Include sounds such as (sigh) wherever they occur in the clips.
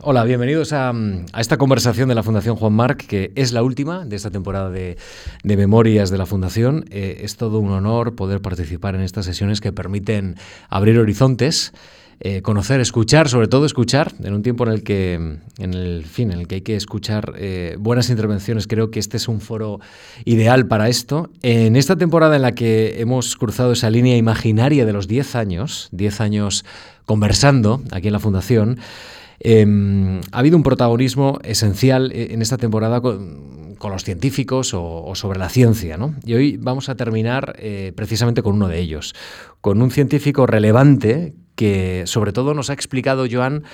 Hola, bienvenidos a, esta conversación de la Fundación Juan Marc, que es la última de esta temporada de, Memorias de la Fundación. Eh, es todo un honor poder participar en estas sesiones que permiten abrir horizontes, eh, conocer, escuchar, sobre todo escuchar, en un tiempo en el que, en el fin, en el que hay que escuchar eh, buenas intervenciones. Creo que este es un foro ideal para esto. En esta temporada en la que hemos cruzado esa línea imaginaria de los 10 años, 10 años conversando aquí en la Fundación, Em, ha habido un protagonismo esencial eh, en esta temporada con, los científicos o, sobre la ciencia, ¿no? Y hoy vamos a terminar eh, precisamente con uno de ellos, con un científico relevante que sobre todo nos ha explicado Joan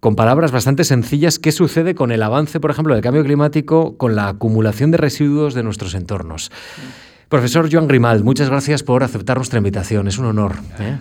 con palabras bastante sencillas qué sucede con el avance, por ejemplo, del cambio climático, con la acumulación de residuos de nuestros entornos. Profesor Joan Grimald, muchas gracias por aceptar nuestra invitación. Es un honor ¿eh?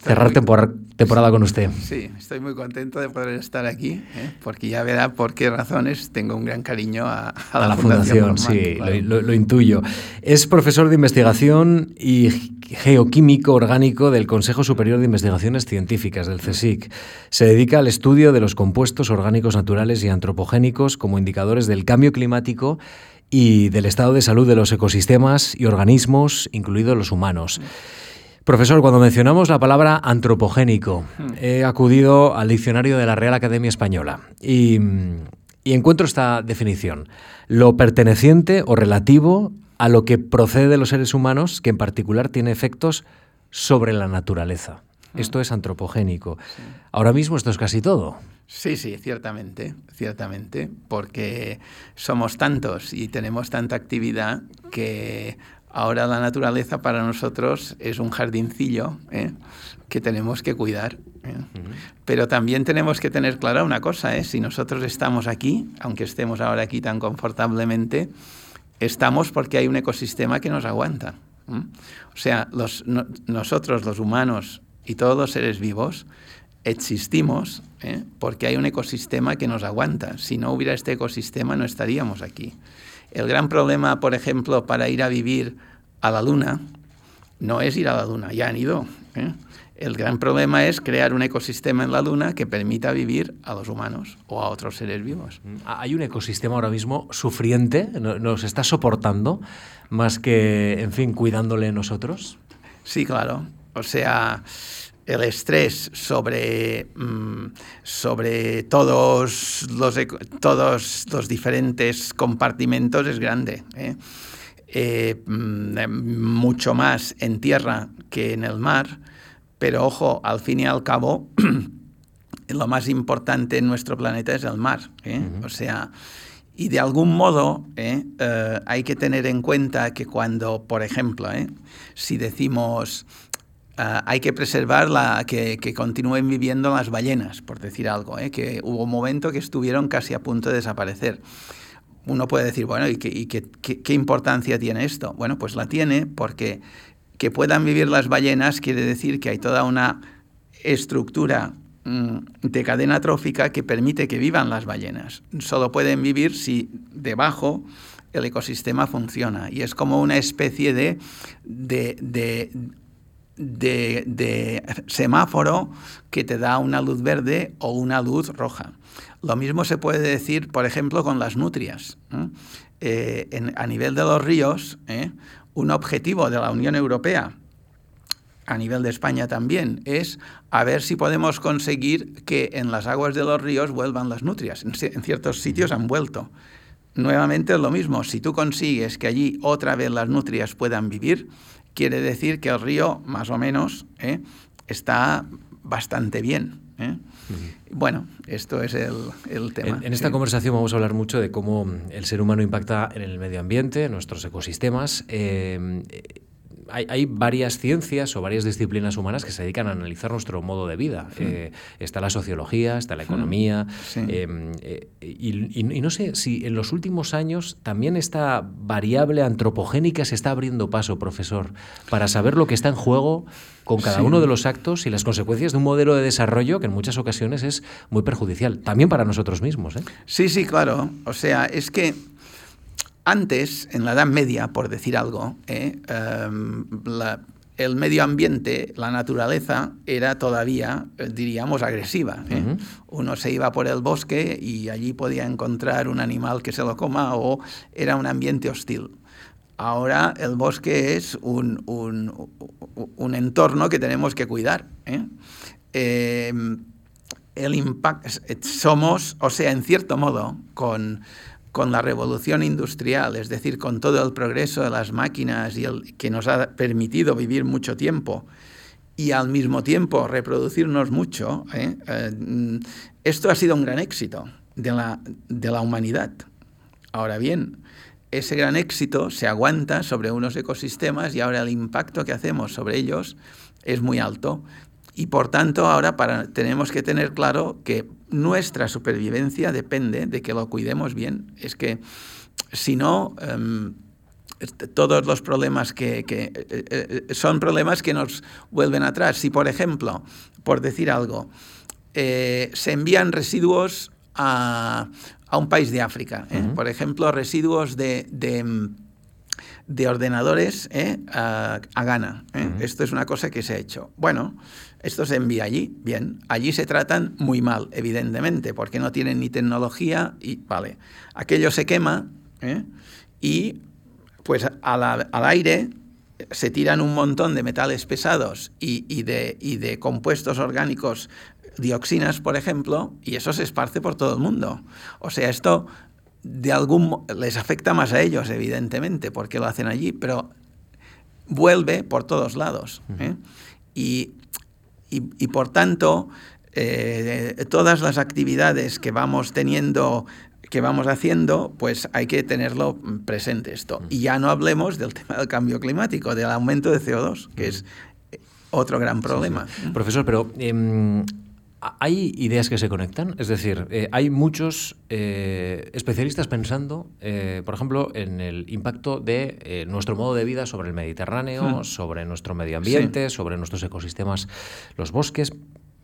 cerrar temporada con usted. Sí, estoy muy contento de poder estar aquí, ¿eh? porque ya verá por qué razones tengo un gran cariño a, la, Fundación. sí, lo, intuyo. Es profesor de investigación y geoquímico orgánico del Consejo Superior de Investigaciones Científicas, del CSIC. Se dedica al estudio de los compuestos orgánicos naturales y antropogénicos como indicadores del cambio climático y del estado de salud de los ecosistemas y organismos, incluidos los humanos. Profesor, cuando mencionamos la palabra antropogénico, hmm. he acudido al diccionario de la Real Academia Española y, encuentro esta definición. Lo perteneciente o relativo a lo que procede de los seres humanos, que en particular tiene efectos sobre la naturaleza. Hmm. Esto es antropogénico. Ahora mismo esto es casi todo. Sí, sí, ciertamente, ciertamente, porque somos tantos y tenemos tanta actividad que ahora la naturaleza para nosotros es un jardincillo ¿eh? que tenemos que cuidar. ¿eh? Pero también tenemos que tener clara una cosa, ¿eh? si nosotros estamos aquí, aunque estemos ahora aquí tan confortablemente, estamos porque hay un ecosistema que nos aguanta. O sea, los, nosotros los humanos y todos los seres vivos existimos ¿eh? porque hay un ecosistema que nos aguanta. Si no hubiera este ecosistema no estaríamos aquí. El gran problema, por ejemplo, para ir a vivir a la Luna no es ir a la Luna, ya han ido. ¿eh? El gran problema es crear un ecosistema en la Luna que permita vivir a los humanos o a otros seres vivos. Mm, hay un ecosistema ahora mismo sufriente, nos está soportando más que, en fin, cuidándole nosotros. Sí, claro. O sea, el estrés sobre, mm, sobre todos, los, todos los diferentes compartimentos es grande. ¿eh? Eh, mm, mucho más en tierra que en el mar, pero ojo, al fin y al cabo, (clears throat) lo más importante en nuestro planeta es el mar. ¿eh? O sea, y de algún modo hay que tener en cuenta que cuando, por ejemplo, si decimos Ah, hay que preservar la, que, continúen viviendo las ballenas, por decir algo, ¿eh? que hubo un momento que estuvieron casi a punto de desaparecer. Uno puede decir, bueno, ¿y, qué, importancia tiene esto? Bueno, pues la tiene porque que puedan vivir las ballenas quiere decir que hay toda una estructura mm, de cadena trófica que permite que vivan las ballenas. Solo pueden vivir si debajo el ecosistema funciona y es como una especie de de, semáforo que te da una luz verde o una luz roja. Lo mismo se puede decir, por ejemplo, con las nutrias. Eh, a nivel de los ríos, ¿eh? un objetivo de la Unión Europea, a nivel de España también, es a ver si podemos conseguir que en las aguas de los ríos vuelvan las nutrias. En ciertos sitios han vuelto. Nuevamente es lo mismo, si tú consigues que allí otra vez las nutrias puedan vivir, quiere decir que el río, más o menos, ¿eh? está bastante bien. ¿eh? Bueno, esto es el, tema. En, esta conversación vamos a hablar mucho de cómo el ser humano impacta en el medio ambiente, en nuestros ecosistemas. Eh, hay, varias ciencias o varias disciplinas humanas que se dedican a analizar nuestro modo de vida. Eh, está la sociología, está la economía. Em, eh, y, no sé si en los últimos años también esta variable antropogénica se está abriendo paso, profesor, para saber lo que está en juego con cada uno de los actos y las consecuencias de un modelo de desarrollo que en muchas ocasiones es muy perjudicial, también para nosotros mismos. ¿eh? Sí, sí, claro. O sea, es que antes, en la Edad Media, por decir algo, ¿eh? em, el medio ambiente, la naturaleza, era todavía, eh, diríamos, agresiva. ¿eh? Uno se iba por el bosque y allí podía encontrar un animal que se lo coma o era un ambiente hostil. Ahora el bosque es un, un, entorno que tenemos que cuidar. ¿eh? el impacto, somos, o sea, en cierto modo, con con la revolución industrial, es decir, con todo el progreso de las máquinas y el, que nos ha permitido vivir mucho tiempo y al mismo tiempo reproducirnos mucho, ¿eh? Eh, esto ha sido un gran éxito de la, de la humanidad. Ahora bien, ese gran éxito se aguanta sobre unos ecosistemas y ahora el impacto que hacemos sobre ellos es muy alto. Y por tanto, ahora para, tenemos que tener claro que nuestra supervivencia depende de que lo cuidemos bien. Es que si no, em, todos los problemas que, eh, eh, eh, son problemas que nos vuelven atrás. Si, por ejemplo, por decir algo, se envían residuos a, un país de África, por ejemplo, residuos de, de, ordenadores a, Ghana. Esto es una cosa que se ha hecho. Bueno, esto se envía allí, bien. Allí se tratan muy mal, evidentemente, porque no tienen ni tecnología y, vale, aquello se quema ¿eh? y pues al, aire se tiran un montón de metales pesados y, de, y de compuestos orgánicos, dioxinas, por ejemplo, y eso se esparce por todo el mundo. O sea, esto de algún les afecta más a ellos, evidentemente, porque lo hacen allí, pero vuelve por todos lados. ¿eh? Y y, por tanto, eh, todas las actividades que vamos teniendo que vamos haciendo, pues hay que tenerlo presente esto. Y ya no hablemos del tema del cambio climático, del aumento de CO2, que es otro gran problema. Profesor, pero em, ¿hay ideas que se conectan? Es decir, eh, hay muchos eh, especialistas pensando, por ejemplo, en el impacto de nuestro modo de vida sobre el Mediterráneo, hmm. sobre nuestro medio ambiente, sobre nuestros ecosistemas, los bosques.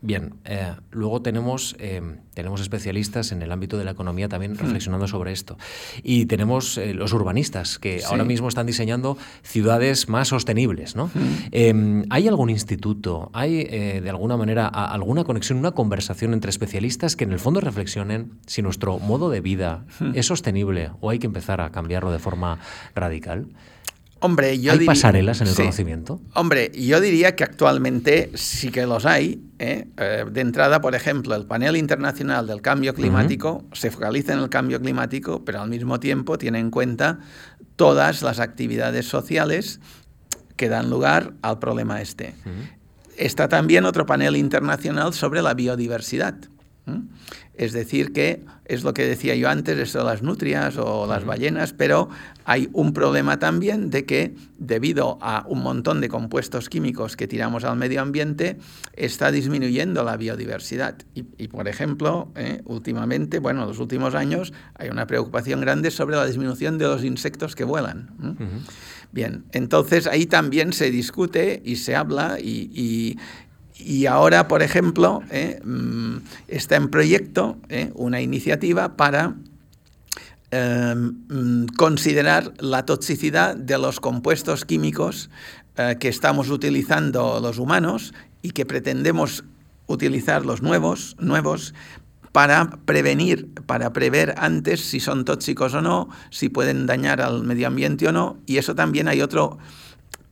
Bien, eh, luego tenemos, eh, tenemos especialistas en el ámbito de la economía también hmm. reflexionando sobre esto. Y tenemos eh, los urbanistas que ahora mismo están diseñando ciudades más sostenibles. ¿no? Hmm. Em, ¿Hay algún instituto, hay de alguna manera alguna conexión, una conversación entre especialistas que en el fondo reflexionen si nuestro modo de vida hmm. es sostenible o hay que empezar a cambiarlo de forma radical? Hombre, yo ¿Hay pasarelas en el conocimiento? Hombre, yo diría que actualmente sí que los hay. ¿eh? Eh, de entrada, por ejemplo, el panel internacional del cambio climático se focaliza en el cambio climático, pero al mismo tiempo tiene en cuenta todas las actividades sociales que dan lugar al problema este. Está también otro panel internacional sobre la biodiversidad. Es decir, que es lo que decía yo antes, esto de las nutrias o las ballenas, pero hay un problema también de que debido a un montón de compuestos químicos que tiramos al medio ambiente, está disminuyendo la biodiversidad. Y, por ejemplo, eh, últimamente, bueno, en los últimos años hay una preocupación grande sobre la disminución de los insectos que vuelan. Bien, entonces ahí también se discute y se habla y, y ahora, por ejemplo, eh, mm, está en proyecto eh, una iniciativa para em, mm, considerar la toxicidad de los compuestos químicos eh, que estamos utilizando los humanos y que pretendemos utilizar los nuevos, nuevos para prevenir, para prever antes si son tóxicos o no, si pueden dañar al medio ambiente o no. Y eso también hay otro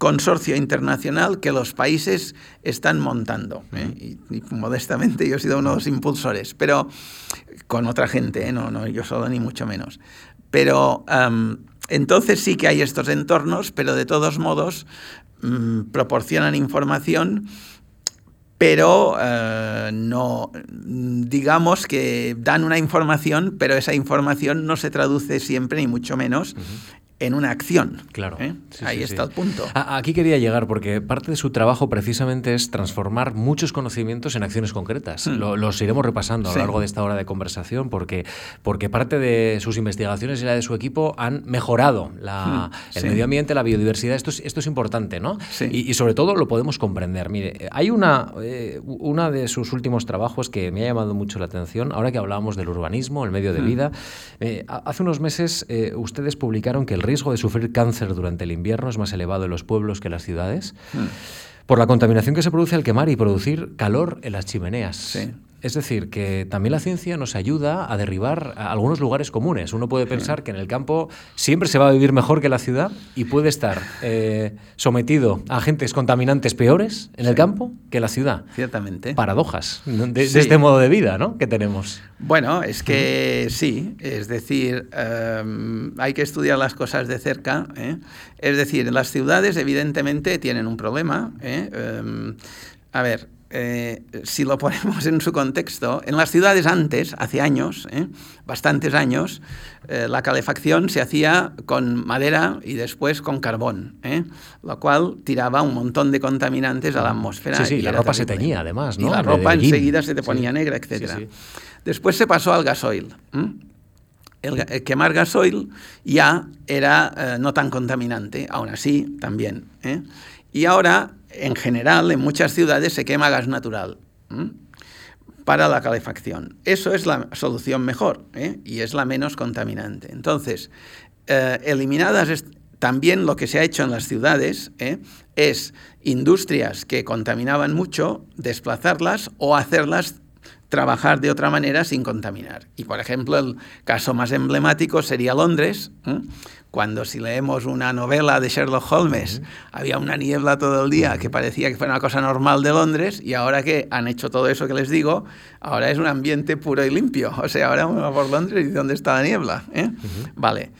consorcio internacional que los países están montando. ¿eh? Y, modestamente yo he sido uno de los impulsores, pero con otra gente, ¿eh? no, no yo solo ni mucho menos. Pero entonces sí que hay estos entornos, pero de todos modos mm, proporcionan información pero eh, no, digamos que dan una información, pero esa información no se traduce siempre, ni mucho menos, en una acción. Claro. ¿eh? Ahí está el punto. aquí quería llegar porque parte de su trabajo precisamente es transformar muchos conocimientos en acciones concretas. Hmm. los iremos repasando a lo largo de esta hora de conversación porque, porque parte de sus investigaciones y la de su equipo han mejorado la, hmm. el medio ambiente, la biodiversidad. Esto es, esto es importante, ¿no? Y, sobre todo lo podemos comprender. Mire, hay una, eh, una de sus últimos trabajos que me ha llamado mucho la atención, ahora que hablábamos del urbanismo, el medio de hmm. vida. Eh, hace unos meses ustedes publicaron que el río riesgo de sufrir cáncer durante el invierno es más elevado en los pueblos que en las ciudades. Por la contaminación que se produce al quemar y producir calor en las chimeneas. Sí. Es decir, que también la ciencia nos ayuda a derribar algunos lugares comunes. Uno puede pensar que en el campo siempre se va a vivir mejor que en la ciudad y puede estar eh, sometido a agentes contaminantes peores en el campo que la ciudad. Ciertamente. Paradojas de, este modo de vida ¿no? que tenemos. Bueno, es que sí, es decir, em, hay que estudiar las cosas de cerca. ¿eh? Es decir, las ciudades evidentemente tienen un problema. ¿eh? Em, a ver, eh, si lo ponemos en su contexto, en las ciudades antes, hace años, ¿eh? bastantes años, eh, la calefacción se hacía con madera y después con carbón, lo cual tiraba un montón de contaminantes a la atmósfera. Sí, sí, y la ropa se teñía además, ¿no? Y la ropa enseguida se te ponía negra, etc. después se pasó al gasoil. El, quemar gasoil ya era no tan contaminante, aún así también. Y ahora en general, en muchas ciudades se quema gas natural para la calefacción. Eso es la solución mejor ¿eh? y es la menos contaminante. Entonces, eh, eliminadas también lo que se ha hecho en las ciudades ¿eh? es industrias que contaminaban mucho, desplazarlas o hacerlas trabajar de otra manera sin contaminar. Y por ejemplo, el caso más emblemático sería Londres, cuando si leemos una novela de Sherlock Holmes, había una niebla todo el día que parecía que fuera una cosa normal de Londres y ahora que han hecho todo eso que les digo, ahora es un ambiente puro y limpio. O sea, ahora uno va por Londres y ¿dónde está la niebla? ¿Eh? Vale.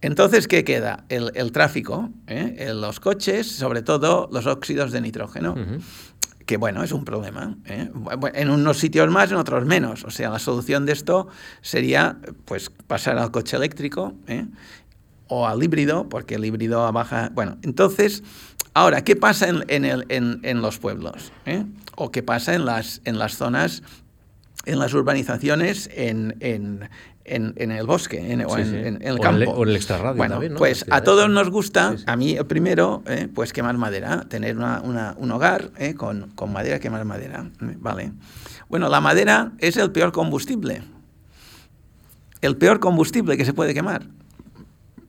Entonces, ¿qué queda? El, tráfico, ¿eh? los coches, sobre todo los óxidos de nitrógeno que bueno, es un problema. ¿eh? En unos sitios más, en otros menos. O sea, la solución de esto sería pues pasar al coche eléctrico ¿eh? O al híbrido, porque el híbrido baja. Bueno, entonces, ahora, ¿qué pasa en, el, en, los pueblos? ¿eh? ¿O qué pasa en las, en las zonas, en las urbanizaciones, en, en, el bosque en, o, en, el campo. O, el, extrarradio bueno, también, Pues a todos nos gusta, a mí primero, eh, pues quemar madera, tener un hogar eh, con, con, madera, quemar madera. Eh, vale. Bueno, la madera es el peor combustible. El peor combustible que se puede quemar.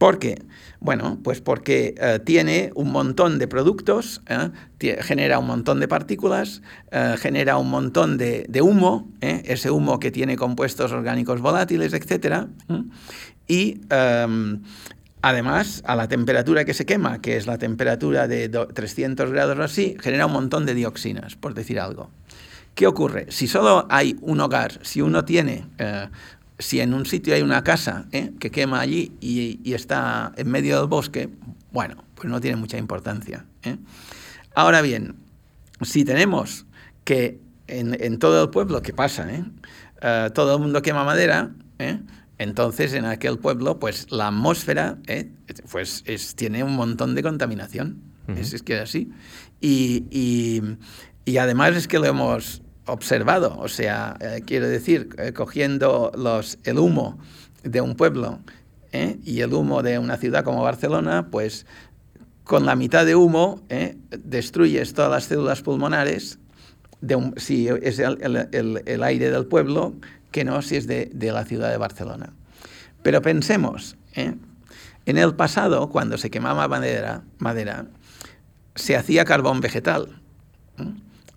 ¿Por qué? Bueno, pues porque eh, tiene un montón de productos, eh, genera un montón de partículas, eh, genera un montón de, humo, ese humo que tiene compuestos orgánicos volátiles, etc. Y em, además, a la temperatura que se quema, que es la temperatura de 300 grados o así, genera un montón de dioxinas, por decir algo. ¿Qué ocurre? Si solo hay un hogar, si uno tiene si en un sitio hay una casa ¿eh? que quema allí y, está en medio del bosque, bueno, pues no tiene mucha importancia. ¿eh? Ahora bien, si tenemos que en, todo el pueblo, ¿qué pasa? Eh? todo el mundo quema madera, entonces en aquel pueblo, pues la atmósfera pues tiene un montón de contaminación. es, que es así. y, y además es que lo hemos observado, o sea, eh, quiero decir, eh, cogiendo los, el humo de un pueblo ¿eh? y el humo de una ciudad como Barcelona, pues con la mitad de humo destruyes todas las células pulmonares, de si es el, aire del pueblo, que no si es de, la ciudad de Barcelona. Pero pensemos, en el pasado, cuando se quemaba madera, madera se hacía carbón vegetal.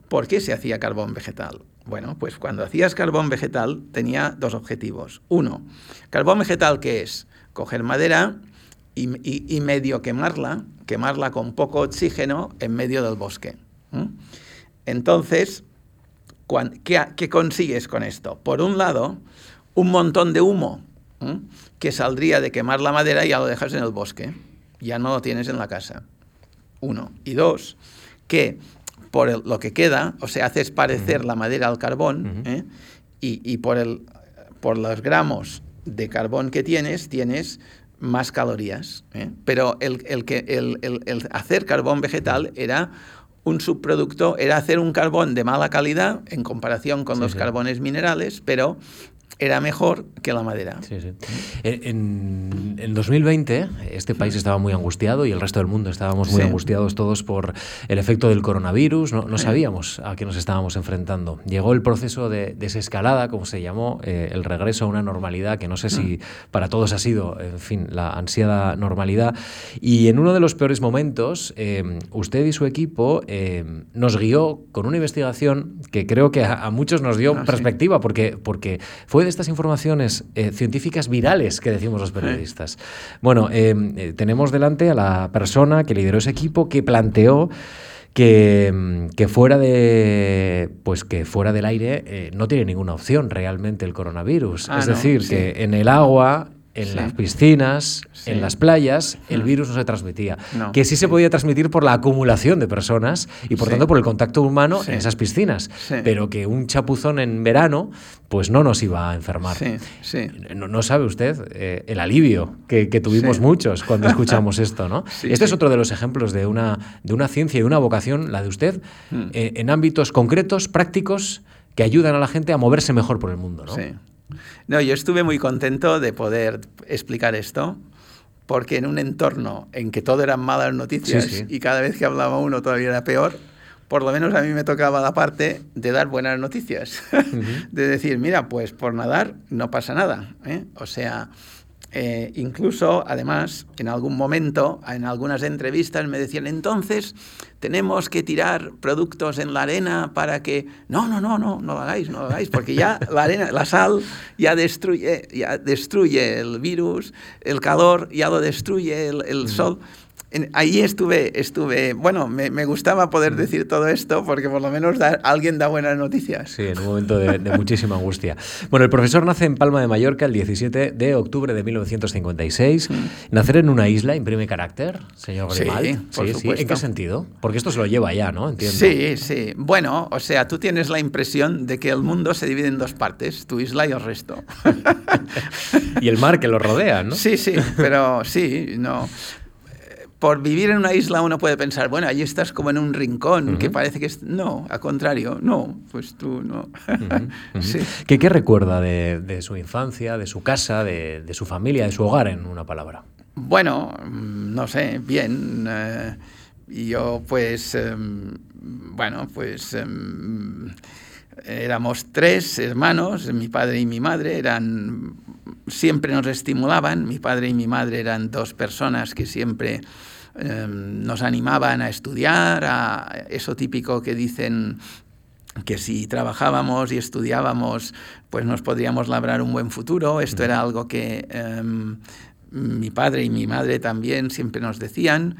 ¿Por qué se hacía carbón vegetal? Bueno, pues cuando hacías carbón vegetal tenía dos objetivos. Uno, carbón vegetal que es coger madera y, medio quemarla, quemarla con poco oxígeno en medio del bosque. Entonces, ¿qué, consigues con esto? Por un lado, un montón de humo que saldría de quemar la madera y ya lo dejas en el bosque. Ya no lo tienes en la casa. Uno. Y dos, que por lo que queda, o sea, haces parecer la madera al carbón, ¿eh? y, por, el, por los gramos de carbón que tienes, tienes más calorías. ¿eh? Pero el, el, el, el, hacer carbón vegetal era un subproducto, era hacer un carbón de mala calidad en comparación con los carbones minerales, pero era mejor que la madera. Sí, sí. En, en, 2020 este país estaba muy angustiado y el resto del mundo estábamos muy angustiados todos por el efecto del coronavirus. No, no, sabíamos a qué nos estábamos enfrentando. Llegó el proceso de desescalada, como se llamó, eh, el regreso a una normalidad que no sé si mm. para todos ha sido, en fin, la ansiada normalidad. Y en uno de los peores momentos, eh, usted y su equipo eh, nos guió con una investigación que creo que a, muchos nos dio ah, perspectiva, porque, porque fue estas informaciones eh, científicas virales que decimos los periodistas. Bueno, eh, eh, tenemos delante a la persona que lideró ese equipo que planteó que, mm, que, fuera de pues que fuera del aire no tiene ninguna opción realmente el coronavirus. Ah, es decir, que en el agua en las piscinas, en las playas, el virus no se transmitía. Que sí se podía transmitir por la acumulación de personas y por tanto por el contacto humano en esas piscinas. Pero que un chapuzón en verano, pues no nos iba a enfermar. No, sabe usted eh, el alivio que, tuvimos muchos cuando (laughs) escuchamos esto, ¿no? este es otro de los ejemplos de una, de una ciencia y una vocación, la de usted, hmm. eh, en ámbitos concretos, prácticos, que ayudan a la gente a moverse mejor por el mundo, ¿no? No, yo estuve muy contento de poder explicar esto, porque en un entorno en que todo eran malas noticias y cada vez que hablaba uno todavía era peor, por lo menos a mí me tocaba la parte de dar buenas noticias, (laughs) de decir, mira, pues por nadar no pasa nada. ¿eh? O sea, eh, incluso, además, en algún momento, en algunas entrevistas me decían, entonces tenemos que tirar productos en la arena para que... No, no, no, no, no lo hagáis, no lo hagáis, porque ya (laughs) la arena, la sal ya destruye, ya destruye el virus, el calor ya lo destruye el, sol ahí estuve, estuve, bueno, me, gustaba poder decir todo esto porque por lo menos alguien da buenas noticias. Sí, en un momento de, muchísima angustia. Bueno, el profesor nace en Palma de Mallorca el 17 de octubre de 1956. Mm. Nacer en una isla imprime carácter, señor Grimald. Sí, por sí, ¿En qué sentido? Porque esto se lo lleva ya, ¿no? Entiendo. Sí, sí. Bueno, o sea, tú tienes la impresión de que el mundo se divide en dos partes, tu isla y el resto. (laughs) y el mar que lo rodea, ¿no? Sí, sí, pero sí, no por vivir en una isla uno puede pensar, bueno, allí estás como en un rincón, que parece que es... No, al contrario, no, pues tú no. (laughs) ¿Qué, recuerda de, su infancia, de su casa, de, su familia, de su hogar, en una palabra? Bueno, no sé, bien. Eh, yo pues, em, bueno, pues em, éramos tres hermanos, mi padre y mi madre, eran siempre nos estimulaban. Mi padre y mi madre eran dos personas que siempre em, nos animaban a estudiar, a eso típico que dicen que si trabajábamos y estudiábamos, pues nos podríamos labrar un buen futuro. Esto era algo que em, mi padre y mi madre también siempre nos decían.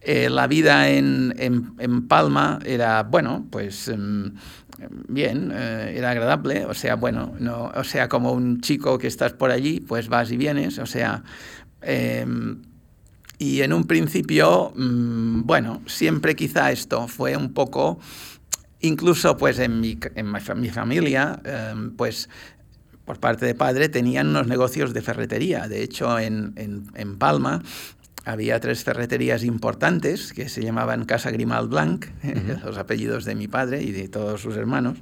Eh, la vida en, Palma era, bueno, pues em, bien, eh, era agradable, o sea, bueno, no, o sea, como un chico que estás por allí, pues vas y vienes, o sea, em, y en un principio, mm, bueno, siempre quizá esto fue un poco, incluso pues en mi, en mi familia, em, pues por parte de padre tenían unos negocios de ferretería, de hecho en, en, en Palma había tres ferreterías importantes que se llamaban Casa Grimald Blanc, (laughs) los apellidos de mi padre y de todos sus hermanos.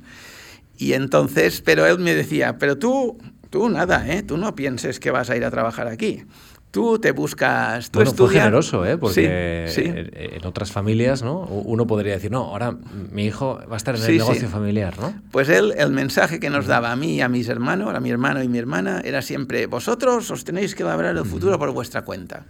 Y entonces, pero él me decía, pero tú, tú nada, ¿eh? tú no pienses que vas a ir a trabajar aquí tú te buscas, tú bueno, Fue generoso, ¿eh? porque En, otras familias, ¿no? Uno podría decir, no, ahora mi hijo va a estar en el negocio familiar, ¿no? Pues él, el mensaje que nos daba a mí y a mis hermanos, a mi hermano y mi hermana, era siempre, vosotros os tenéis que labrar el futuro por vuestra cuenta.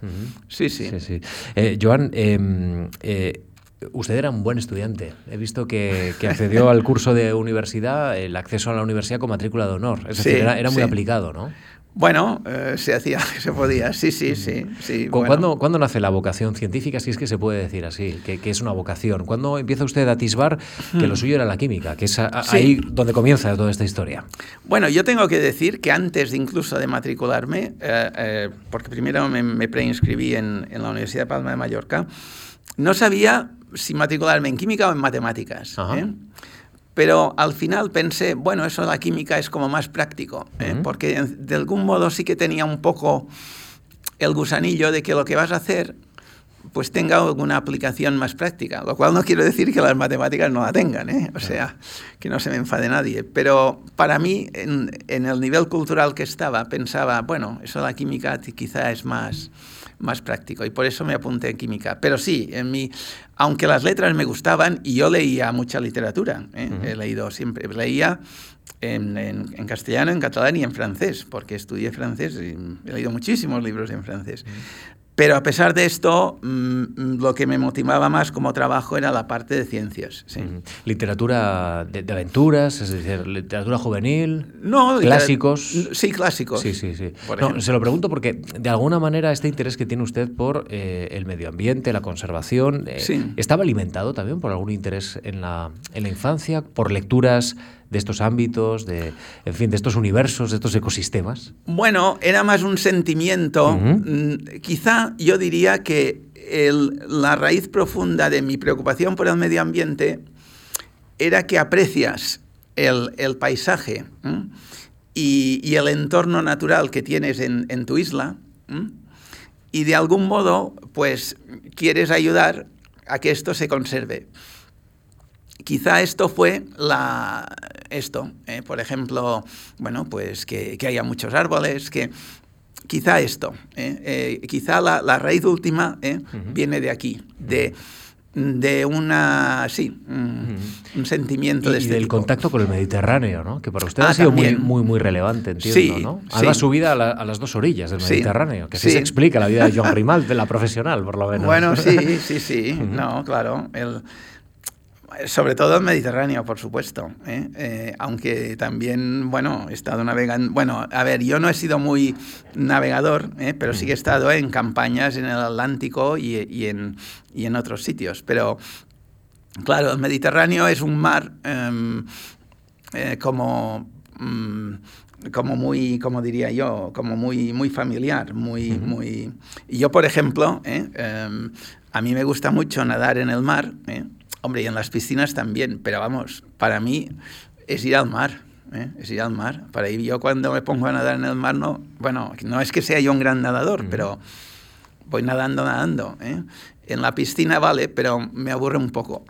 Sí, sí. sí, eh, Joan, em, eh, Usted era un buen estudiante. He visto que, accedió (laughs) al curso de universidad, el acceso a la universidad con matrícula de honor. Es decir, era, muy aplicado, ¿no? Bueno, eh, se hacía, (laughs) se podía, sí, sí, sí. sí ¿Cuándo, nace la vocación científica, si es que se puede decir así, que, es una vocación? ¿Cuándo empieza usted a atisbar que lo hmm. suyo era la química, que es ahí donde comienza toda esta historia? Bueno, yo tengo que decir que antes de incluso de matricularme, eh, eh, porque primero me, preinscribí en, en, la Universidad de Palma de Mallorca, no sabía si matricularme en química o en matemáticas. Pero al final pensé, bueno, eso de la química es como más práctico, ¿eh? porque de algún modo sí que tenía un poco el gusanillo de que lo que vas a hacer pues tenga alguna aplicación más práctica, lo cual no quiero decir que las matemáticas no la tengan, ¿eh? o sea, que no se me enfade nadie, pero para mí, en, el nivel cultural que estaba, pensaba, bueno, eso de la química quizá es más, más práctico y por eso me apunté en química. Pero sí, en mi, aunque las letras me gustaban y yo leía mucha literatura, ¿eh? he leído siempre, leía en, en, castellano, en catalán y en francés, porque estudié francés y he leído muchísimos libros en francés. Pero a pesar de esto, mm, lo que me motivaba más como trabajo era la parte de ciencias. ¿Literatura de, aventuras, es decir, literatura juvenil? No, clásicos. Sí, clásicos. Sí, sí, sí. se lo pregunto porque de alguna manera este interés que tiene usted por eh, el medio ambiente, la conservación, eh, ¿estaba alimentado también por algún interés en la, en la infancia, por lecturas de estos ámbitos, de, en fin, de estos universos, de estos ecosistemas? Bueno, era más un sentimiento. Mm, quizá yo diría que la raíz profunda de mi preocupación por el medio ambiente era que aprecias el, paisaje y, el entorno natural que tienes en, tu isla y de algún modo pues quieres ayudar a que esto se conserve quizá esto fue la, esto, eh, por ejemplo, bueno, pues que, haya muchos árboles, que quizá esto, eh, eh, quizá la, raíz última viene de aquí, de de una, sí, un, sentimiento de y este del contacto con el Mediterráneo, ¿no? Que para usted ah, ha sido muy, muy, muy relevante, entiendo, ¿no? A su vida a, las dos orillas del Mediterráneo, que así se explica la vida de John Rimal, de la profesional, por lo menos. Bueno, sí, sí, sí, (laughs) no, claro, el sobre todo el Mediterráneo, por supuesto. ¿eh? Eh, aunque también, bueno, he estado navegando. Bueno, a ver, yo no he sido muy navegador, ¿eh? pero sí que he estado en campañas en el Atlántico y, en, y en otros sitios. Pero, claro, el Mediterráneo es un mar em, como. Mm, como muy, como diría yo, como muy, muy familiar, muy, muy... Y yo, por ejemplo, em, a mí me gusta mucho nadar en el mar, Hombre, y en las piscinas también, pero vamos, para mí es ir al mar. ¿eh? Es ir al mar. Para ir yo cuando me pongo a nadar en el mar, no, bueno, no es que sea yo un gran nadador, pero voy nadando, nadando. ¿eh? En la piscina vale, pero me aburre un poco.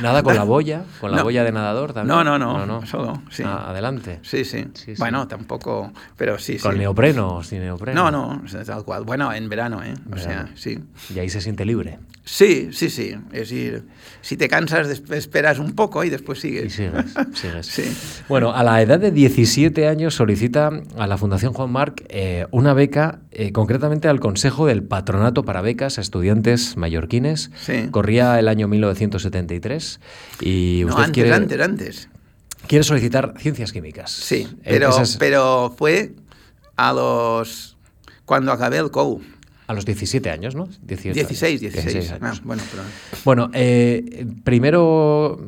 ¿Nada con la boya? ¿Con la (laughs) boya de nadador también? No, no, no, no, solo, sí. Ah, adelante. Sí, sí, Bueno, tampoco, pero sí, ¿Con neopreno o sin neopreno? No, no, tal cual. Bueno, en verano, ¿eh? O sea, sí. Y ahí se siente libre. Sí, sí, sí. Es decir, si te cansas, esperas un poco y después sigues. Y sigues, sigues. (laughs) sí. Bueno, a la edad de 17 años solicita a la Fundación Juan Marc eh, una beca, eh, concretamente al Consejo del Patronato para Becas a Estudiantes Mallorquines. Sí. Corría el año 1973 y usted antes, quiere... Antes, antes. Quiere solicitar ciencias químicas. Sí, pero, pero fue a los... cuando acabé el COU. A los 17 años, ¿no? 16, 16. Ah, bueno, bueno eh, primero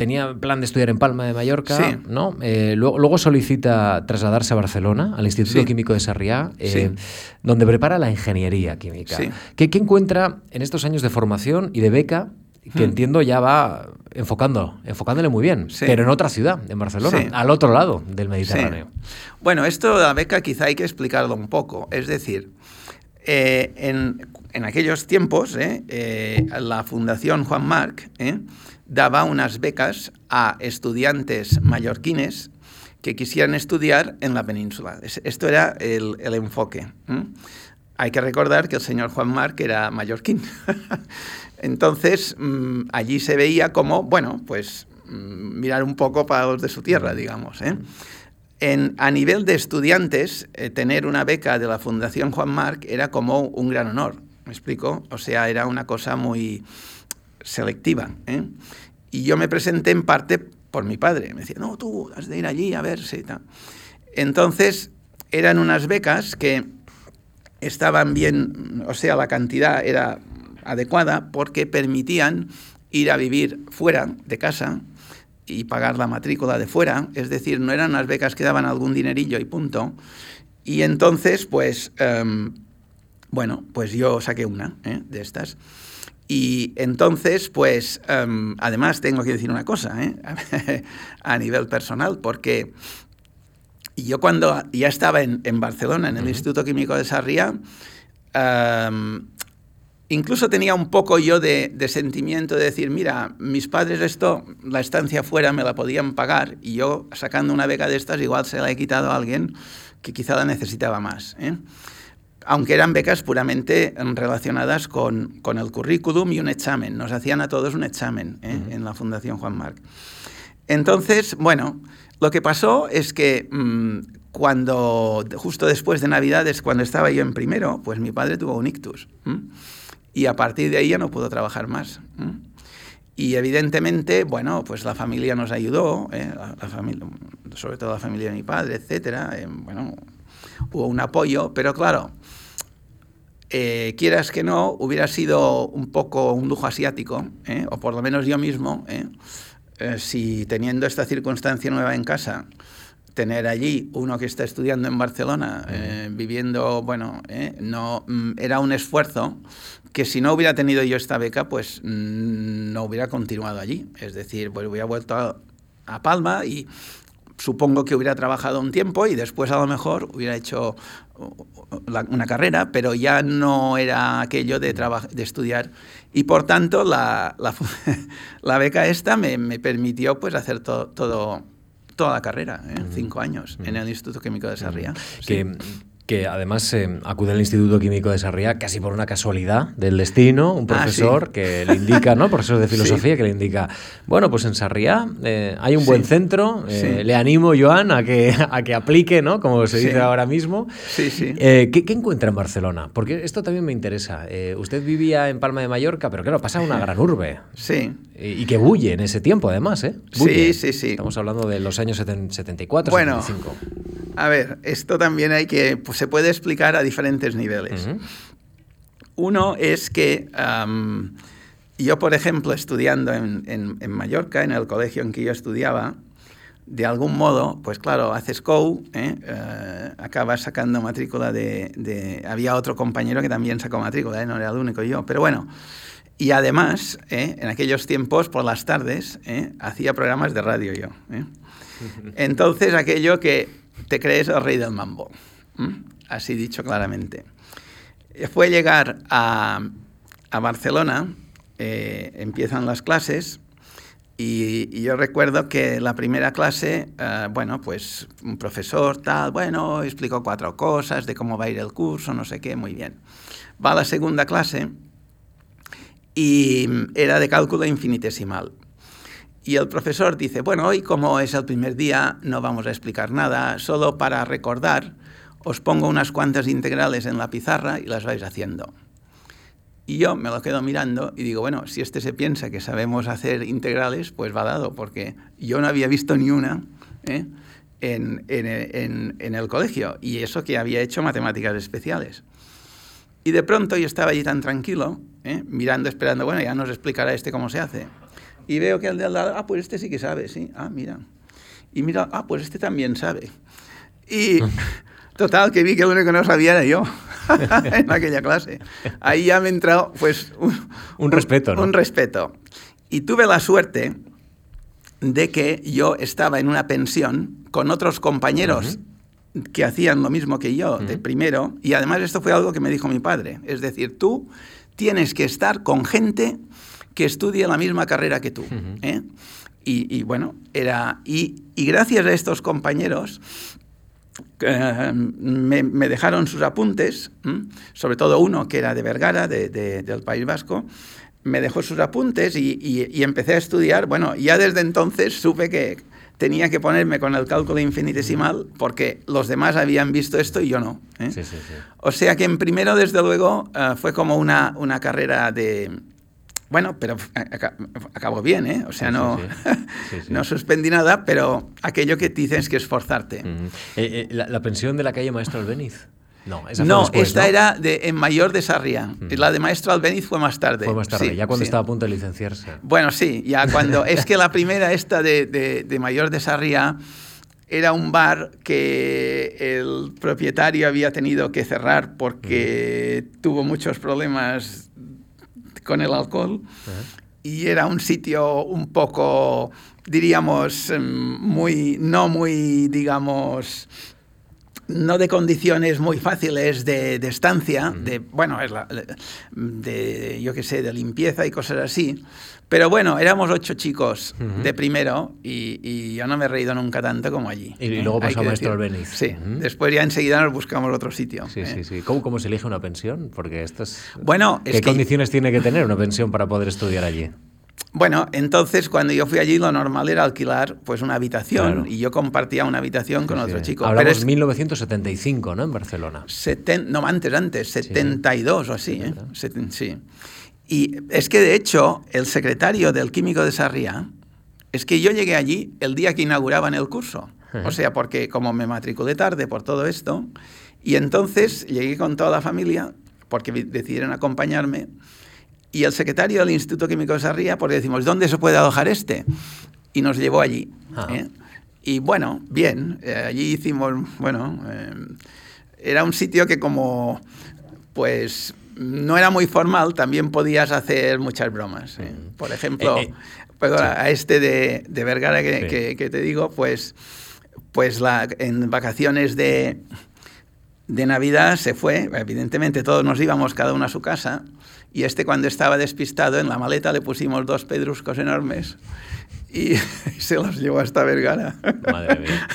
tenía plan de estudiar en Palma de Mallorca, ¿no? Eh, luego, solicita trasladarse a Barcelona, al Instituto Químico de Sarriá, eh, donde prepara la ingeniería química. ¿Qué, encuentra en estos años de formación y de beca que hmm. entiendo ya va enfocando, enfocándole muy bien, pero en otra ciudad, en Barcelona, al otro lado del Mediterráneo. Bueno, esto de la beca quizá hay que explicarlo un poco. Es decir, eh, en, aquellos tiempos, eh, eh, la Fundación Juan Marc daba unas becas a estudiantes mallorquines que quisieran estudiar en la península. Esto era el, enfoque. Hay que recordar que el señor Juan Marc era mallorquín. (laughs) Entonces, mm, allí se veía como, bueno, pues mm, mirar un poco para los de su tierra, digamos a nivel de estudiantes, eh, tener una beca de la Fundación Juan Marc era como un gran honor, ¿me explico? O sea, era una cosa muy selectiva. ¿eh? Y yo me presenté en parte por mi padre. Me decía, no, tú has de ir allí a ver si tal. Entonces, eran unas becas que estaban bien, o sea, la cantidad era adecuada porque permitían ir a vivir fuera de casa y pagar la matrícula de fuera, es decir, no eran las becas que daban algún dinerillo y punto. Y entonces, pues, em, bueno, pues yo saqué una ¿eh? de estas. Y entonces, pues, em, además tengo que decir una cosa ¿eh? (laughs) a nivel personal, porque yo cuando ya estaba en, Barcelona, en el Instituto Químico de Sarriá, em, incluso tenía un poco yo de, sentimiento de decir, mira, mis padres esto, la estancia fuera me la podían pagar y yo sacando una beca de estas igual se la he quitado a alguien que quizá la necesitaba más. ¿eh? Aunque eran becas puramente relacionadas con, el currículum y un examen. Nos hacían a todos un examen ¿eh? en la Fundación Juan Marc. Entonces, bueno, lo que pasó es que mm, cuando, justo después de Navidades, cuando estaba yo en primero, pues mi padre tuvo un ictus. Y a partir de ahí ya no pudo trabajar más. Y evidentemente, bueno, pues la familia nos ayudó, ¿eh? la, familia, sobre todo la familia de mi padre, etcétera. Eh, bueno, hubo un apoyo, pero claro, eh, quieras que no, hubiera sido un poco un lujo asiático, o por lo menos yo mismo, si teniendo esta circunstancia nueva en casa, tener allí uno que está estudiando en Barcelona, viviendo, bueno, no mm, era un esfuerzo que si no hubiera tenido yo esta beca, pues mm, no hubiera continuado allí. Es decir, pues hubiera vuelto a, Palma y supongo que hubiera trabajado un tiempo y después a lo mejor hubiera hecho una carrera, pero ya no era aquello de, de estudiar. Y por tanto, la, (laughs) la, beca esta me, me, permitió pues hacer todo, toda la carrera, ¿eh? cinco años, en el Instituto Químico de Sarriá. Que, que además eh, acude al Instituto Químico de Sarriá casi por una casualidad del destino, un ah, profesor que le indica, ¿no? Profesor de (laughs) filosofía que le indica, bueno, pues en Sarriá eh, hay un buen centro, eh, le animo, Joan, a que, a que aplique, ¿no? Como se dice ahora mismo. Sí, sí. ¿qué, encuentra en Barcelona? Porque esto también me interesa. usted vivía en Palma de Mallorca, pero claro, pasa una gran urbe. Sí. Y, que bulle en ese tiempo, además, ¿eh? Sí, sí, sí. Estamos hablando de los años 74, bueno, 75. A ver, esto también hay que, pues, se puede explicar a diferentes niveles. Uno es que yo, por ejemplo, estudiando en, Mallorca, en el colegio en que yo estudiaba, de algún modo, pues claro, haces COU, ¿eh? Eh, acabas sacando matrícula de, Había otro compañero que también sacó matrícula, ¿eh? no era el único yo, pero bueno. Y además, en aquellos tiempos, por las tardes, hacía programas de radio yo. Entonces, aquello que te crees el rey del mambo. Así dicho claramente. Fue llegar a, Barcelona, eh, empiezan las clases y, yo recuerdo que la primera clase, eh, bueno, pues un profesor tal, bueno, explicó cuatro cosas de cómo va a ir el curso, no sé qué, muy bien. Va a la segunda clase y era de cálculo infinitesimal. Y el profesor dice, bueno, hoy como es el primer día, no vamos a explicar nada, solo para recordar, os pongo unas cuantas integrales en la pizarra y las vais haciendo. Y yo me lo quedo mirando y digo, bueno, si este se piensa que sabemos hacer integrales, pues va dado, porque yo no había visto ni una ¿eh? en, en, en, el colegio, y eso que había hecho matemáticas especiales. Y de pronto yo estaba allí tan tranquilo, ¿eh? mirando, esperando, bueno, ya nos explicará este cómo se hace y veo que el de al lado, ah, pues este sí que sabe, sí, ah, mira. Y mira, ah, pues este también sabe. Y (laughs) total, que vi que el único que no sabía era yo (laughs) en aquella clase. Ahí ya me entrado, pues... Un, respeto, ¿no? Un respeto. Y tuve la suerte de que yo estaba en una pensión con otros compañeros que hacían lo mismo que yo de primero, y además esto fue algo que me dijo mi padre, es decir, tú tienes que estar con gente que estudia la misma carrera que tú. ¿eh? y, bueno, era. Y, gracias a estos compañeros. Eh, me, dejaron sus apuntes, sobre todo uno que era de Vergara, del País Vasco, me dejó sus apuntes y, empecé a estudiar. Bueno, ya desde entonces supe que tenía que ponerme con el cálculo infinitesimal porque los demás habían visto esto y yo no. ¿eh? O sea que en primero, desde luego, fue como una, una carrera de, bueno, pero acabó bien, ¿eh? O sea, no, (laughs) no suspendí nada, pero aquello que dices que esforzarte. Eh, eh, la, pensión de la calle Maestro Albeniz? No, esa no esta era de, en Mayor de Sarriá. La de Maestro Albeniz fue más tarde. Fue más tarde, ya cuando estaba a punto de licenciarse. Bueno, sí, ya (laughs) cuando... es que la primera, esta de, de Mayor de Sarriá, era un bar que el propietario había tenido que cerrar porque tuvo muchos problemas con el alcohol. Y era un sitio un poco, diríamos, em, muy, no muy, digamos, no de condiciones muy fáciles de, estancia, de, bueno, es la, de, yo qué sé, de limpieza y cosas así. Pero bueno, éramos ocho chicos de primero y, yo no me he reído nunca tanto como allí. Y, ¿eh? luego pasó Maestro Albeniz. Sí, después ya enseguida nos buscamos otro sitio. Sí, sí, ¿eh? sí. ¿Cómo, ¿Cómo, se elige una pensión? Porque estas... Bueno, ¿Qué condiciones tiene que tener una pensión para poder estudiar allí? Bueno, entonces cuando yo fui allí lo normal era alquilar pues una habitación y yo compartía una habitación con otro chico. Hablamos de 1975, ¿no? En Barcelona. no, antes, antes, 72 o así, ¿eh? sí. Y es que de hecho el secretario del químico de Sarriá, es que yo llegué allí el día que inauguraban el curso. O sea, porque como me matriculé tarde por todo esto, y entonces llegué con toda la familia, porque decidieron acompañarme, y el secretario del Instituto Químico de Sarria, porque decimos, ¿dónde se puede alojar este? Y nos llevó allí. Ah. ¿eh? Y bueno, bien, eh, allí hicimos, bueno, eh, era un sitio que como, pues, no era muy formal, también podías hacer muchas bromas. Mm. Por ejemplo, a este de, de Vergara que, que, te digo, pues, pues la, en vacaciones de, de Navidad se fue, evidentemente todos nos íbamos cada uno a su casa, y este cuando estaba despistado en la maleta le pusimos dos pedruscos enormes y (laughs) se los llevó hasta Vergara. Madre mía.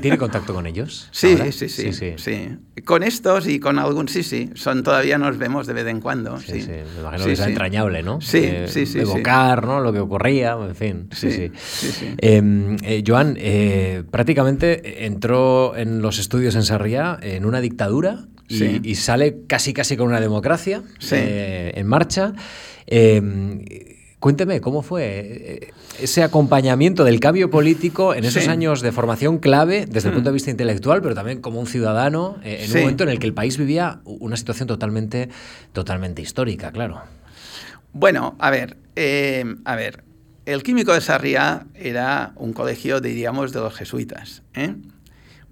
¿Tiene contacto con ellos? Sí, sí, sí, sí, sí, Con estos y con algún, sí, sí. Son, todavía nos vemos de vez en cuando. Sí, sí. Me imagino que es entrañable, ¿no? Sí, eh, sí, sí. Evocar, ¿no? Lo que ocurría, en fin. Sí, sí. Em, eh, Joan, eh, prácticamente entró en los estudios en Sarriá en una dictadura y, sale casi casi con una democracia eh, en marcha. Em, cuénteme, ¿cómo fue eh, ese acompañamiento del cambio político en esos años de formación clave desde el mm. punto de vista intelectual, pero también como un ciudadano, eh, en un momento en el que el país vivía una situación totalmente, totalmente histórica, claro? Bueno, a ver, a ver, el Químico de Sarriá era un colegio, diríamos, de los jesuitas.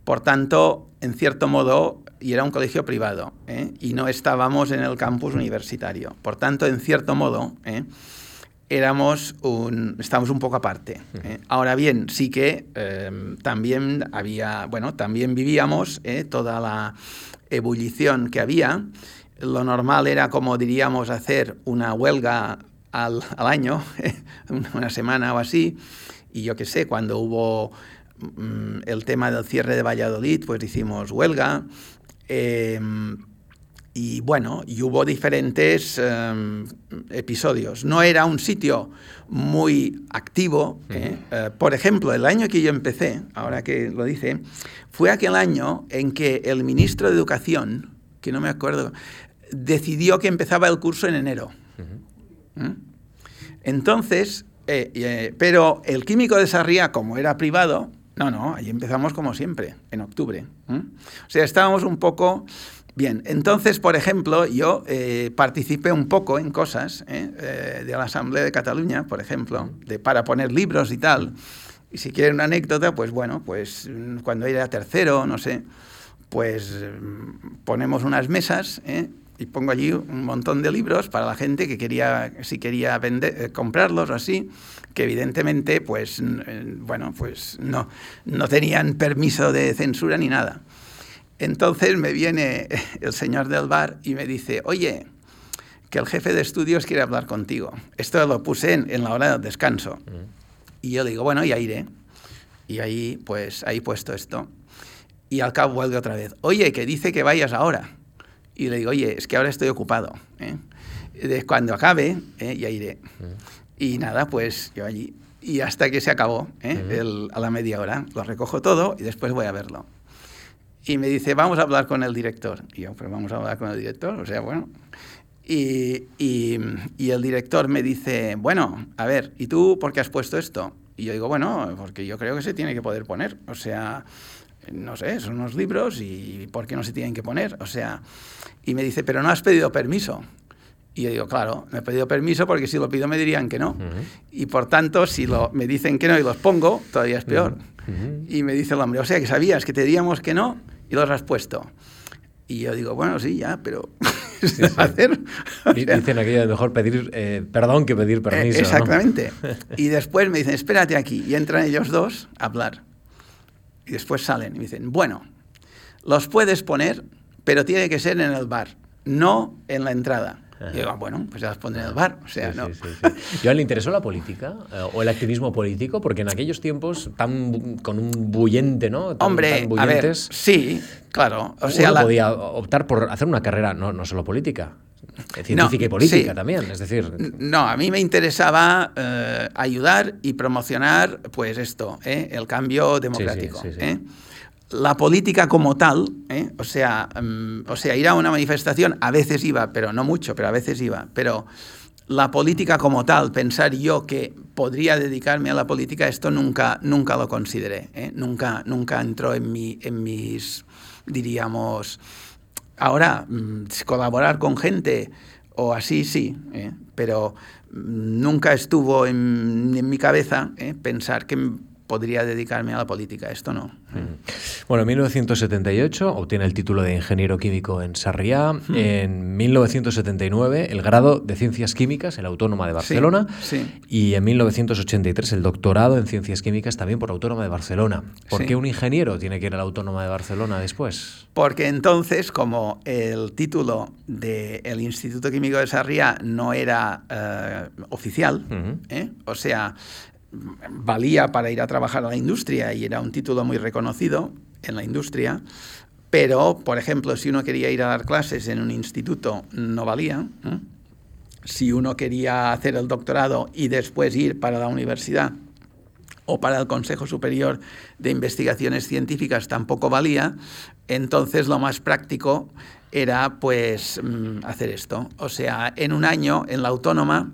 Por tanto, en cierto modo, y era un colegio privado, ¿eh? y no estábamos en el campus universitario. Por tanto, en cierto modo, ¿eh? éramos un, estábamos un poco aparte. ¿eh? Ahora bien, sí que también había, bueno, también vivíamos toda la ebullición que había. Lo normal era, como diríamos, hacer una huelga al, al año, (laughs) una semana o así, y yo qué sé, cuando hubo mm, el tema del cierre de Valladolid, pues hicimos huelga, Em, y bueno, y hubo diferentes em, episodios. No era un sitio muy activo. ¿eh? Eh, por ejemplo, el año que yo empecé, ahora que lo dice, fue aquel año en que el ministro de Educación, que no me acuerdo, decidió que empezaba el curso en enero. ¿Mm? Entonces, eh, pero el químico de Sarriá, como era privado, no, no, allí empezamos como siempre, en octubre. O sea, estábamos un poco... Bien, entonces, por ejemplo, yo eh, participé un poco en cosas ¿eh? Eh, de la Asamblea de Cataluña, por ejemplo, de, para poner libros y tal. Y si quieren una anécdota, pues bueno, pues cuando era tercero, no sé, pues ponemos unas mesas y pongo allí un montón de libros para la gente que quería, si quería vender, comprarlos o así que evidentemente pues, eh, bueno, pues no, no tenían permiso de censura ni nada. Entonces me viene (laughs) el señor del bar y me dice, oye, que el jefe de estudios quiere hablar contigo. Esto lo puse en, la hora del descanso. Y yo digo, bueno, ya iré. Y ahí, pues, ahí puesto esto. Y al cabo vuelve otra vez, oye, que dice que vayas ahora. Y le digo, oye, es que ahora estoy ocupado. ¿eh? Cuando acabe, ¿eh? ya iré. Y nada, pues yo allí. Y hasta que se acabó, ¿eh? a la media hora, lo recojo todo y después voy a verlo. Y me dice, vamos a hablar con el director. Y yo, pero vamos a hablar con el director, o sea, bueno. Y, y, y, el director me dice, bueno, a ver, ¿y tú por qué has puesto esto? Y yo digo, bueno, porque yo creo que se tiene que poder poner. O sea, no sé, son unos libros y ¿por qué no se tienen que poner? O sea, y me dice, pero no has pedido permiso. Y yo digo, claro, me he pedido permiso porque si lo pido me dirían que no. Y por tanto, si lo, me dicen que no y los pongo, todavía es peor. Y me dice el hombre, o sea, que sabías que te diríamos que no y los has puesto. Y yo digo, bueno, sí, ya, pero (laughs) sí, hacer? dicen aquello mejor pedir eh, perdón que pedir permiso. exactamente. (laughs) y después me dicen, espérate aquí. Y entran ellos dos a hablar. Y después salen y dicen, bueno, los puedes poner, pero tiene que ser en el bar, no en la entrada. Y digo, bueno, pues ya los pondré en el bar. O sea, Sí, no. sí, sí, sí. ¿Yo le interesó la política eh, o el activismo político? Porque en aquellos tiempos tan con un bullente, ¿no? Tan, Hombre, tan a ver, sí, claro. O sea, uno la- podía optar por hacer una carrera no, no solo política, científica y política sí. también. Es decir, No, a mí me interesaba eh, ayudar y promocionar, pues esto, ¿eh? el cambio democrático. sí, sí. ¿eh? La política como tal, ¿eh? o, sea, mm, o sea, ir a una manifestación, a veces iba, pero no mucho, pero a veces iba, pero la política como tal, pensar yo que podría dedicarme a la política, esto nunca, nunca lo consideré, ¿eh? nunca, nunca entró en, mi, en mis, diríamos, Ahora, mm, colaborar con gente o así, sí, ¿eh? pero mm, nunca estuvo en, mi cabeza ¿eh? pensar que podría dedicarme a la política. Esto no. Bueno, en 1978 obtiene el título de ingeniero químico en Sarriá. En 1979 el grado de Ciencias Químicas en la Autónoma de Barcelona. sí. Y en 1983 el doctorado en Ciencias Químicas también por Autónoma de Barcelona. ¿Por Sí. qué un ingeniero tiene que ir a la Autónoma de Barcelona después? Porque entonces, como el título del Instituto Químico de Sarriá no era eh, oficial. ¿eh? o sea, valía para ir a trabajar a la industria y era un título muy reconocido en la industria, pero, por ejemplo, si uno quería ir a dar clases en un instituto, no valía. ¿eh? Si uno quería hacer el doctorado y después ir para la universidad, o para el Consejo Superior de Investigaciones Científicas tampoco valía, entonces lo más práctico era pues mm, hacer esto. O sea, en un año en la autónoma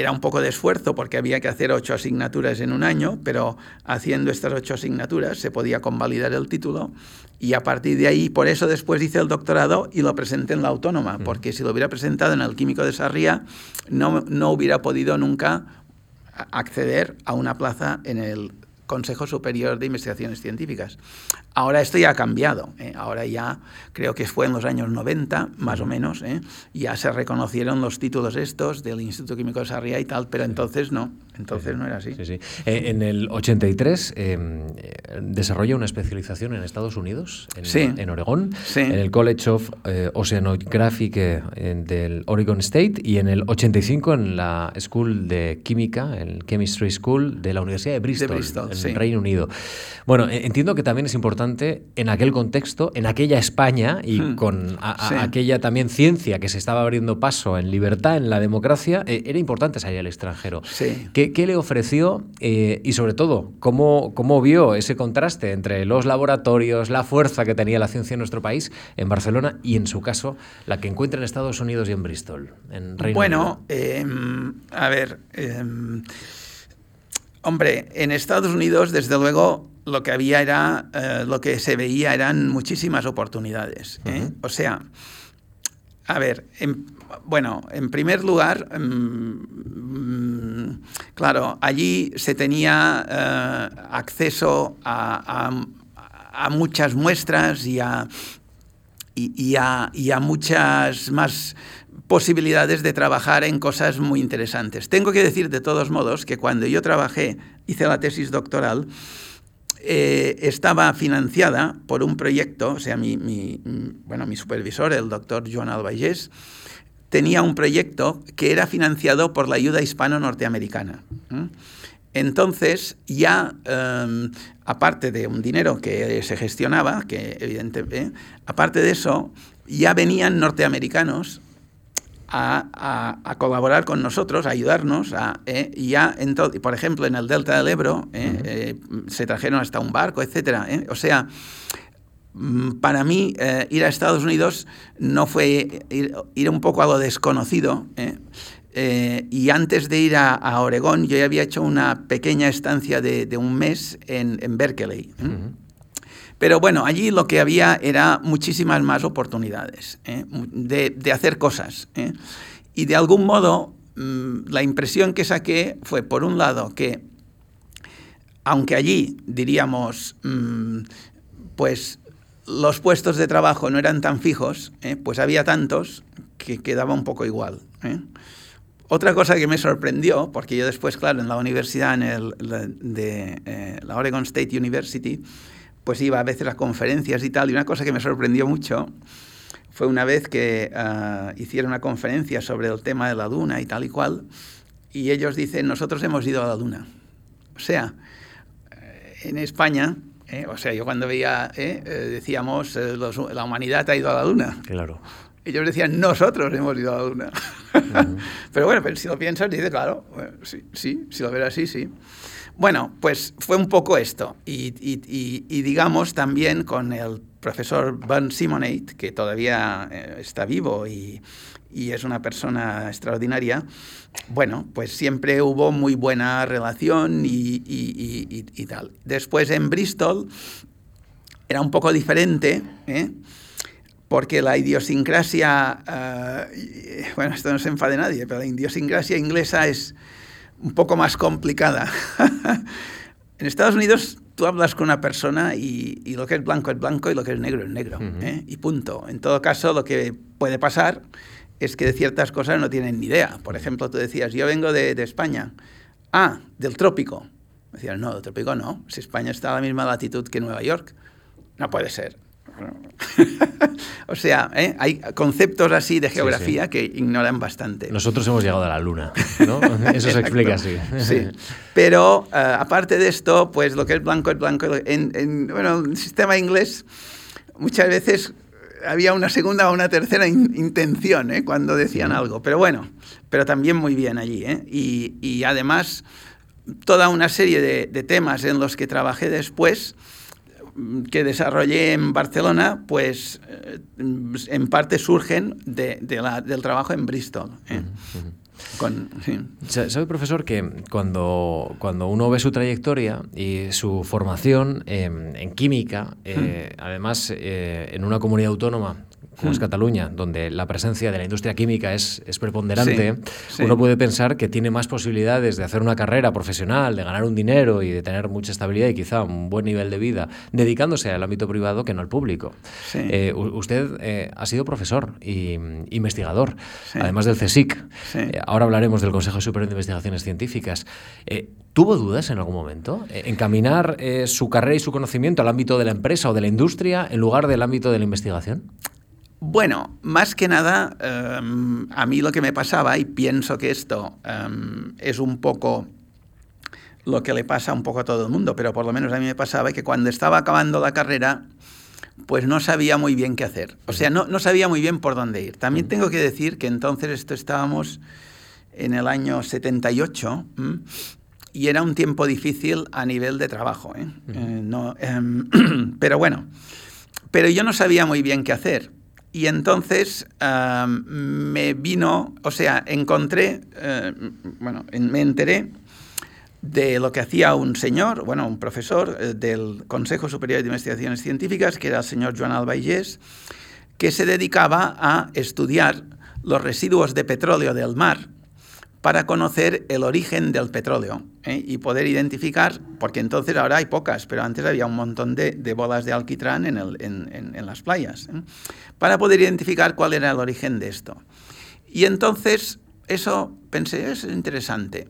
era un poco de esfuerzo porque había que hacer ocho asignaturas en un año, pero haciendo estas ocho asignaturas se podía convalidar el título y a partir de ahí, por eso después hice el doctorado y lo presenté en la autónoma, porque si lo hubiera presentado en el Químico de Sarriá, no, no hubiera podido nunca acceder a una plaza en el Consejo Superior de Investigaciones Científicas. Ahora esto ya ha cambiado. ¿eh? Ahora ya creo que fue en los años 90, más o menos, ¿eh? ya se reconocieron los títulos estos del Instituto Químico de Sarriá y tal, pero entonces no, entonces no era así. Sí, sí. Eh, en el 83 eh, desarrolla una especialización en Estados Unidos, en, Sí. en Oregón, Sí. en el College of eh, Oceanographic eh, del Oregon State y en el 85 en la School de Química, el Chemistry School de la Universidad de Bristol, Bristol, en sí. Reino Unido. Bueno, eh, entiendo que también es importante en aquel contexto, en aquella España y Hmm. con a- a- Sí. aquella también ciencia que se estaba abriendo paso en libertad, en la democracia, eh, era importante salir al extranjero. Sí. ¿Qué, qué le ofreció eh, y sobre todo, cómo, cómo vio ese contraste entre los laboratorios, la fuerza que tenía la ciencia en nuestro país, en Barcelona y en su caso, la que encuentra en Estados Unidos y en Bristol, en Reino Bueno, Unido? em, a ver, em, hombre, en Estados Unidos, desde luego, lo que había era, eh, lo que se veía eran muchísimas oportunidades. ¿eh? O sea, a ver, en- bueno, en primer lugar, mm, mm, claro, allí se tenía eh, acceso a, a- a muchas muestras y a, y, y a, y a muchas más posibilidades de trabajar en cosas muy interesantes. Tengo que decir de todos modos que cuando yo trabajé, hice la tesis doctoral, eh, estaba financiada por un proyecto, o sea, mi, bueno, mi supervisor, el doctor Joan Albayés, tenía un proyecto que era financiado por la ayuda hispano-norteamericana. Entonces, ya, eh, aparte de un dinero que se gestionaba, que evidentemente, aparte de eso, ya venían norteamericanos a, a- a colaborar con nosotros, a ayudarnos. A, eh, y ya, por ejemplo, en el delta del Ebro eh, eh, se trajeron hasta un barco, etcétera. eh. O sea, mm, para mí eh, ir a Estados Unidos no fue ir, ir un poco a lo desconocido. eh. Y antes de ir a, a Oregón, yo ya había hecho una pequeña estancia de, de un mes en, en Berkeley. ¿eh? Ujú. Pero bueno, allí lo que había era muchísimas más oportunidades ¿eh? De, de hacer cosas. ¿eh? Y de algún modo, mm, la impresión que saqué fue, por un lado, que aunque allí, diríamos, mm, pues los puestos de trabajo no eran tan fijos, ¿eh? pues había tantos que quedaba un poco igual. ¿eh? otra cosa que me sorprendió, porque yo después, claro, en la universidad en el, de eh, la Oregon State University, pues iba a veces a conferencias y tal, y una cosa que me sorprendió mucho fue una vez que uh, hicieron una conferencia sobre el tema de la luna y tal y cual, y ellos dicen, nosotros hemos ido a la luna. O sea, eh, en España, eh, o sea, yo cuando veía, eh, decíamos, los, la humanidad ha ido a la luna. Claro. Ellos decían, nosotros hemos ido a la luna. Uh -huh. pero bueno, pero si lo piensas, dices, claro, bueno, sí, sí, si lo ves así, sí. Bueno, pues fue un poco esto. Y, digamos también con el profesor Ben Simonate, que todavía eh, está vivo y, es una persona extraordinaria, bueno, pues siempre hubo muy buena relación y, tal. Después en Bristol era un poco diferente, ¿eh? porque la idiosincrasia, uh, bueno, esto no se enfade nadie, pero la idiosincrasia inglesa es un poco más complicada. (laughs) en Estados Unidos tú hablas con una persona y, y, lo que es blanco es blanco y lo que es negro es negro. Uh -huh. ¿eh? Y punto. En todo caso, lo que puede pasar es que de ciertas cosas no tienen ni idea. Por ejemplo, tú decías, yo vengo de, de España. Ah, del trópico. Decías, no, del trópico no. Si España está a la misma latitud que Nueva York, no puede ser. (laughs) o sea, ¿eh? hay conceptos así de geografía sí, sí. que ignoran bastante. Nosotros hemos llegado a la Luna, ¿no? (laughs) Eso se explica así. sí, (laughs) pero uh, aparte de esto, pues lo que es blanco es blanco. En, en bueno, el sistema inglés muchas veces había una segunda o una tercera in, intención ¿eh? cuando decían sí. algo, pero bueno, pero también muy bien allí. ¿eh? Y, y, además, toda una serie de, de temas en los que trabajé después, que desarrollé en Barcelona, pues eh, en parte surgen de, de la, del trabajo en Bristol. ¿eh? Uh -huh. Con, sí. Sabe, profesor, que cuando, cuando uno ve su trayectoria y su formación eh, en química, eh, mm. además eh, en una comunidad autónoma como es hmm. Cataluña, donde la presencia de la industria química es, es preponderante, sí, sí. uno puede pensar que tiene más posibilidades de hacer una carrera profesional, de ganar un dinero y de tener mucha estabilidad y quizá un buen nivel de vida, dedicándose al ámbito privado que no al público. Sí. Eh, usted eh, ha sido profesor y investigador, además del CSIC. Eh, ahora hablaremos del Consejo Superior de Investigaciones Científicas. ¿Tuvo dudas en algún momento? ¿Encaminar su carrera y su conocimiento al ámbito de la empresa o de la industria en lugar del ámbito de la investigación? Bueno, más que nada, um, a mí lo que me pasaba, y pienso que esto um, es un poco lo que le pasa un poco a todo el mundo, pero por lo menos a mí me pasaba que cuando estaba acabando la carrera, pues no sabía muy bien qué hacer. O sea, no, no sabía muy bien por dónde ir. También tengo que decir que entonces esto estábamos en el año 78 ¿m? y era un tiempo difícil a nivel de trabajo. ¿eh? Uh -huh. eh, no, eh, (clears throat) pero bueno, pero yo no sabía muy bien qué hacer. Y entonces me vino, o sea, encontré, uh, bueno, me enteré de lo que hacía un señor, bueno, un profesor uh, del Consejo Superior de Investigaciones Científicas, que era el señor Joan Albaigés, que se dedicaba a estudiar los residuos de petróleo del mar para conocer el origen del petróleo ¿eh? y poder identificar, porque entonces ahora hay pocas, pero antes había un montón de, de bolas de alquitrán en, el, en, en, en las playas, ¿eh? para poder identificar cuál era el origen de esto. Y entonces eso pensé, es interesante.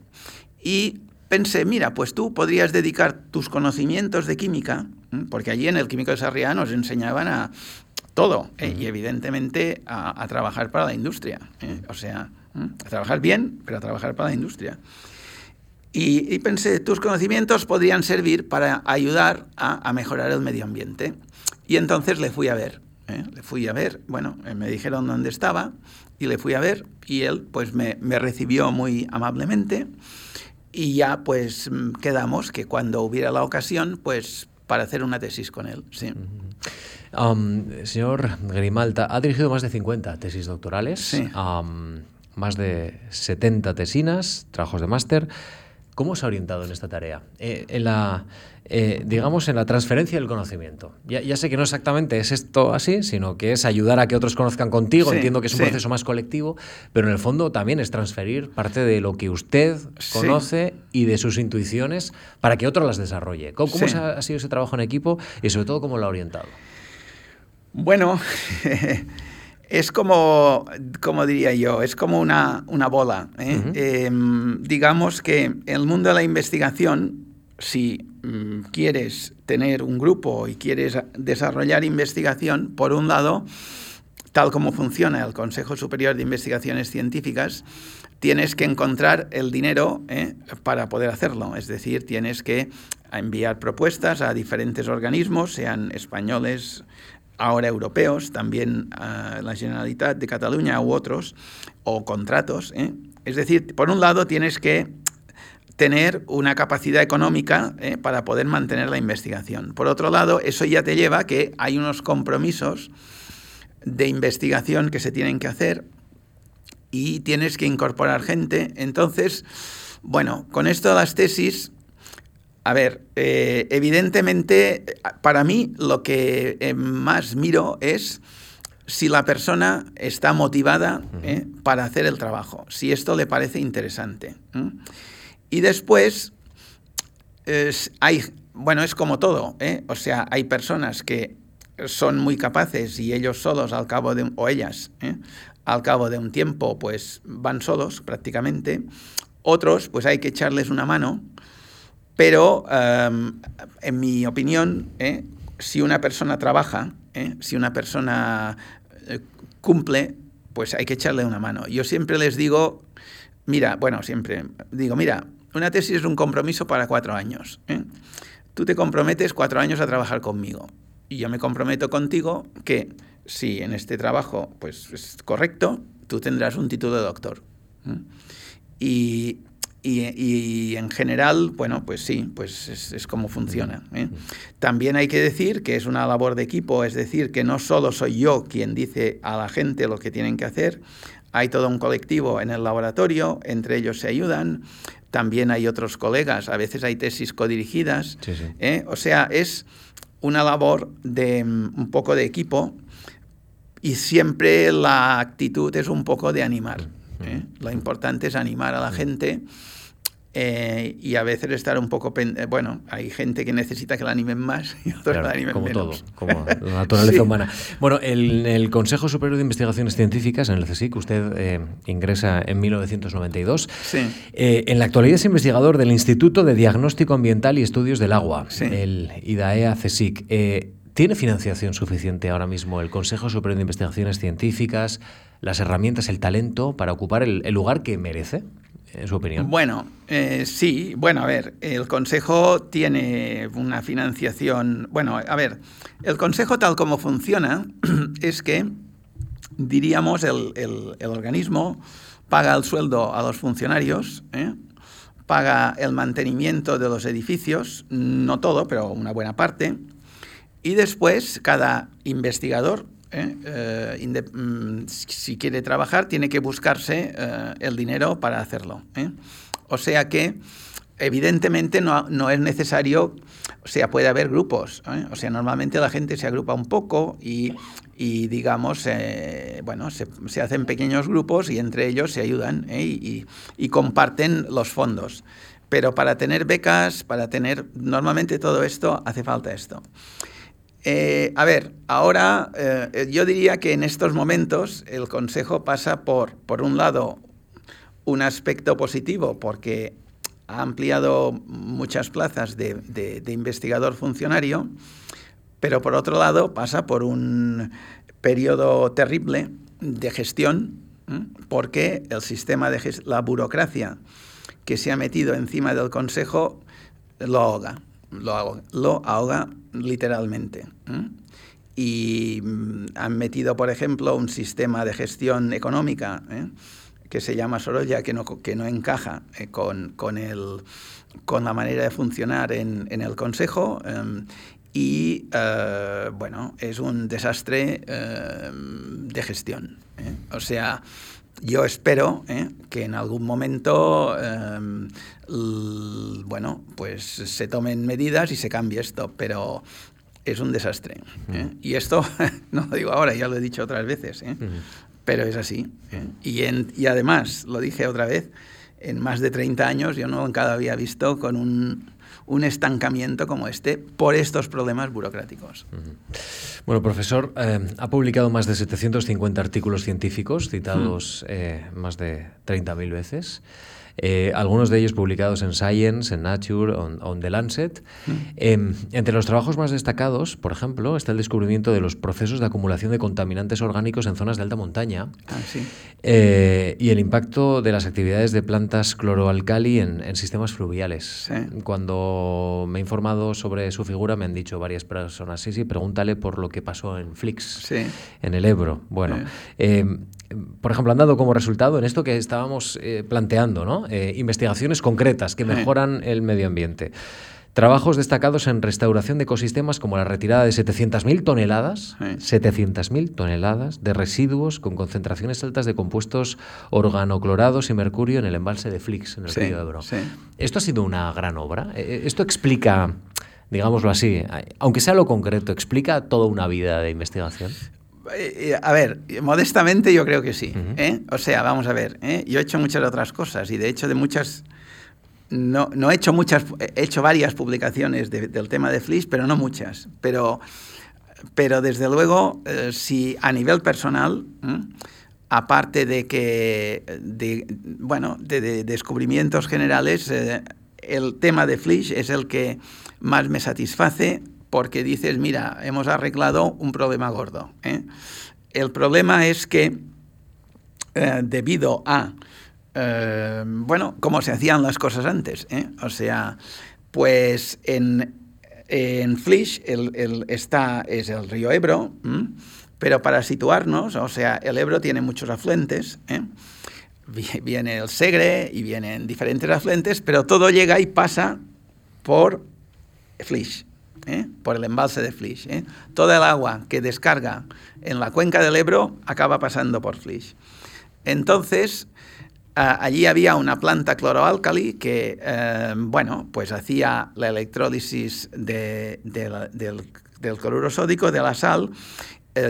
Y pensé, mira, pues tú podrías dedicar tus conocimientos de química, ¿eh? porque allí en el Químico de Sarriá nos enseñaban a todo, y evidentemente a, a, trabajar para la industria. O sea, a trabajar bien, pero a trabajar para la industria. Y, y pensé, tus conocimientos podrían servir para ayudar a, a, mejorar el medio ambiente. Y entonces le fui a ver. ¿eh? Le fui a ver, bueno, eh, me dijeron dónde estaba y le fui a ver y él pues me, me recibió muy amablemente y ya pues quedamos que cuando hubiera la ocasión pues para hacer una tesis con él, sí. Um, señor Grimalta, ha dirigido más de 50 tesis doctorales. Sí. Um, más de 70 tesinas, trabajos de máster. ¿Cómo se ha orientado en esta tarea? Eh, en la, eh, digamos, en la transferencia del conocimiento. Ya, ya, sé que no exactamente es esto así, sino que es ayudar a que otros conozcan contigo. Sí, Entiendo que es un sí. proceso más colectivo, pero en el fondo también es transferir parte de lo que usted conoce sí. y de sus intuiciones para que otro las desarrolle. ¿Cómo, cómo ha sido ese trabajo en equipo y sobre todo cómo lo ha orientado? Bueno. (laughs) es como, como diría yo, es como una, una bola. ¿eh? Em, digamos que en el mundo de la investigación, si mm, quieres tener un grupo y quieres desarrollar investigación, por un lado, tal como funciona el Consejo Superior de Investigaciones Científicas, tienes que encontrar el dinero ¿eh? para poder hacerlo. Es decir, tienes que enviar propuestas a diferentes organismos, sean españoles, ahora europeos, también a la Generalitat de Cataluña u otros, o contratos. ¿eh? Es decir, por un lado tienes que tener una capacidad económica ¿eh? para poder mantener la investigación. Por otro lado, eso ya te lleva a que hay unos compromisos de investigación que se tienen que hacer y tienes que incorporar gente. Entonces, bueno, con esto las tesis, a ver, eh, evidentemente, para mí lo que eh, más miro es si la persona está motivada eh, para hacer el trabajo, si esto le parece interesante. Y después, hay, bueno, es como todo, o sea, hay personas que son muy capaces y ellos solos al cabo de, o ellas, al cabo de un tiempo, pues van solos prácticamente. Otros, pues hay que echarles una mano pero, em, en mi opinión, ¿eh? si una persona trabaja, ¿eh? si una persona eh, cumple, pues hay que echarle una mano. Yo siempre les digo, mira, bueno, siempre digo, mira, una tesis es un compromiso para cuatro años. Tú te comprometes cuatro años a trabajar conmigo. Y yo me comprometo contigo que si en este trabajo pues, es correcto, tú tendrás un título de doctor. Y y, en general, bueno, pues sí, pues es, como funciona. ¿eh? También hay que decir que es una labor de equipo, es decir, que no solo soy yo quien dice a la gente lo que tienen que hacer, hay todo un colectivo en el laboratorio, entre ellos se ayudan, también hay otros colegas, a veces hay tesis codirigidas, ¿eh? o sea, es una labor de mm, un poco de equipo y siempre la actitud es un poco de animar. ¿Eh? Lo importante es animar a la gente eh, y a veces estar un poco... Eh, bueno, hay gente que necesita que la animen más y otros la animen como menos. todo, como la (laughs) naturaleza humana. Bueno, el, el, Consejo Superior de Investigaciones Científicas, en el CSIC, usted ingresa en 1992. Sí. en la actualidad es investigador del Instituto de Diagnóstico Ambiental y Estudios del Agua, el IDAEA-CSIC. ¿Tiene financiación suficiente ahora mismo el Consejo Superior de Investigaciones Científicas, las herramientas, el talento para ocupar el, lugar que merece, en su opinión? Bueno, eh, sí. Bueno, a ver, el Consejo tiene una financiación. Bueno, a ver, el Consejo tal como funciona (clears throat) es que, diríamos, el, organismo paga el sueldo a los funcionarios, ¿eh? paga el mantenimiento de los edificios, no todo, pero una buena parte y después, cada investigador, ¿eh? Eh, mm, si quiere trabajar, tiene que buscarse eh, el dinero para hacerlo. O sea que, evidentemente, no, no, es necesario, o sea, puede haber grupos. O sea, normalmente la gente se agrupa un poco y, y digamos, bueno, se, se, hacen pequeños grupos y entre ellos se ayudan y, y comparten los fondos. Pero para tener becas, para tener normalmente todo esto, hace falta esto. Eh, a ver, ahora eh, yo diría que en estos momentos el Consejo pasa por, por un lado, un aspecto positivo, porque ha ampliado muchas plazas de, investigador funcionario, pero por otro lado pasa por un periodo terrible de gestión, porque el sistema de la burocracia que se ha metido encima del Consejo lo ahoga lo, ahoga, literalmente. Y mm, han metido, por ejemplo, un sistema de gestión económica ¿eh? que se llama Sorolla, que no, que no encaja eh, con, con, el, con la manera de funcionar en, en el Consejo. Em, y eh, bueno, es un desastre em, de gestión. O sea, yo espero ¿eh? que en algún momento, em, bueno, pues se tomen medidas y se cambie esto, pero es un desastre. ¿eh? Y esto, (laughs) no lo digo ahora, ya lo he dicho otras veces, ¿eh? pero es así. Y, y además, lo dije otra vez, en más de 30 años yo nunca había visto con un, un estancamiento como este por estos problemas burocráticos. Bueno, profesor, eh, ha publicado más de 750 artículos científicos, citados eh, más de 30.000 veces. Eh, algunos de ellos publicados en Science, en Nature o en The Lancet. Mm. Em, entre los trabajos más destacados, por ejemplo, está el descubrimiento de los procesos de acumulación de contaminantes orgánicos en zonas de alta montaña ah, eh, y el impacto de las actividades de plantas cloroalcali en, sistemas fluviales. Cuando me he informado sobre su figura, me han dicho varias personas, sí, sí, pregúntale por lo que pasó en Flix, en el Ebro. Bueno, em, por ejemplo, han dado como resultado en esto que estábamos eh, planteando, ¿no? Eh, investigaciones concretas que mejoran el medio ambiente. Trabajos destacados en restauración de ecosistemas como la retirada de 700.000 toneladas, 700.000 toneladas de residuos con concentraciones altas de compuestos organoclorados y mercurio en el embalse de Flix, en el río Ebro. Esto ha sido una gran obra. Eh, esto explica, digámoslo así, aunque sea lo concreto, explica toda una vida de investigación. Eh, a ver, modestamente yo creo que sí. ¿eh? O sea, vamos a ver, ¿eh? yo he hecho muchas otras cosas y de hecho de muchas... No, no he hecho muchas, he hecho varias publicaciones del tema de Flish, pero no muchas. Pero, pero desde luego, si a nivel personal, aparte de que, de, bueno, de, descubrimientos generales, el tema de Flish es el que más me satisface porque dices, mira, hemos arreglado un problema gordo. ¿eh? El problema es que eh, debido a, eh, bueno, cómo se hacían las cosas antes, o sea, pues en, en Flish está, es el río Ebro, pero para situarnos, o sea, el Ebro tiene muchos afluentes, viene el Segre y vienen diferentes afluentes, pero todo llega y pasa por Flish. ¿Eh? por el embalse de Flish. ¿eh? Toda el agua que descarga en la cuenca del Ebro acaba pasando por Flish. Entonces, allí había una planta cloroalcali que, eh, bueno, pues hacía la electrólisis del, del cloruro sódico, de la sal,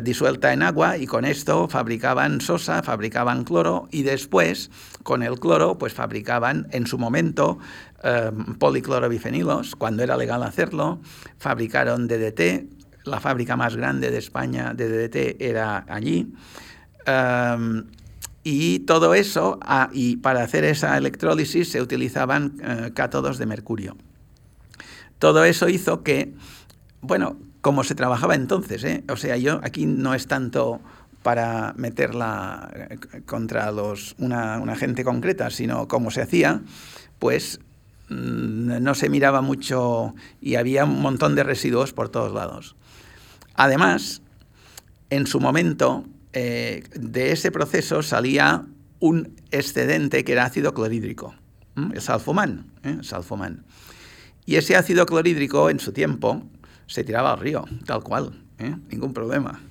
disuelta en agua y con esto fabricaban sosa, fabricaban cloro y después con el cloro pues fabricaban en su momento Em, policlorobifenilos, cuando era legal hacerlo, fabricaron DDT, la fábrica más grande de España de DDT era allí. Em, y todo eso, ah, y para hacer esa electrólisis se utilizaban eh, cátodos de mercurio. Todo eso hizo que, bueno, como se trabajaba entonces, ¿eh? o sea, yo aquí no es tanto para meterla eh, contra los, una, una gente concreta, sino como se hacía, pues no se miraba mucho y había un montón de residuos por todos lados. Además, en su momento, eh, de ese proceso salía un excedente que era ácido clorhídrico, el salfumán, ¿eh? Y ese ácido clorhídrico, en su tiempo, se tiraba al río, tal cual, ¿eh? ningún problema.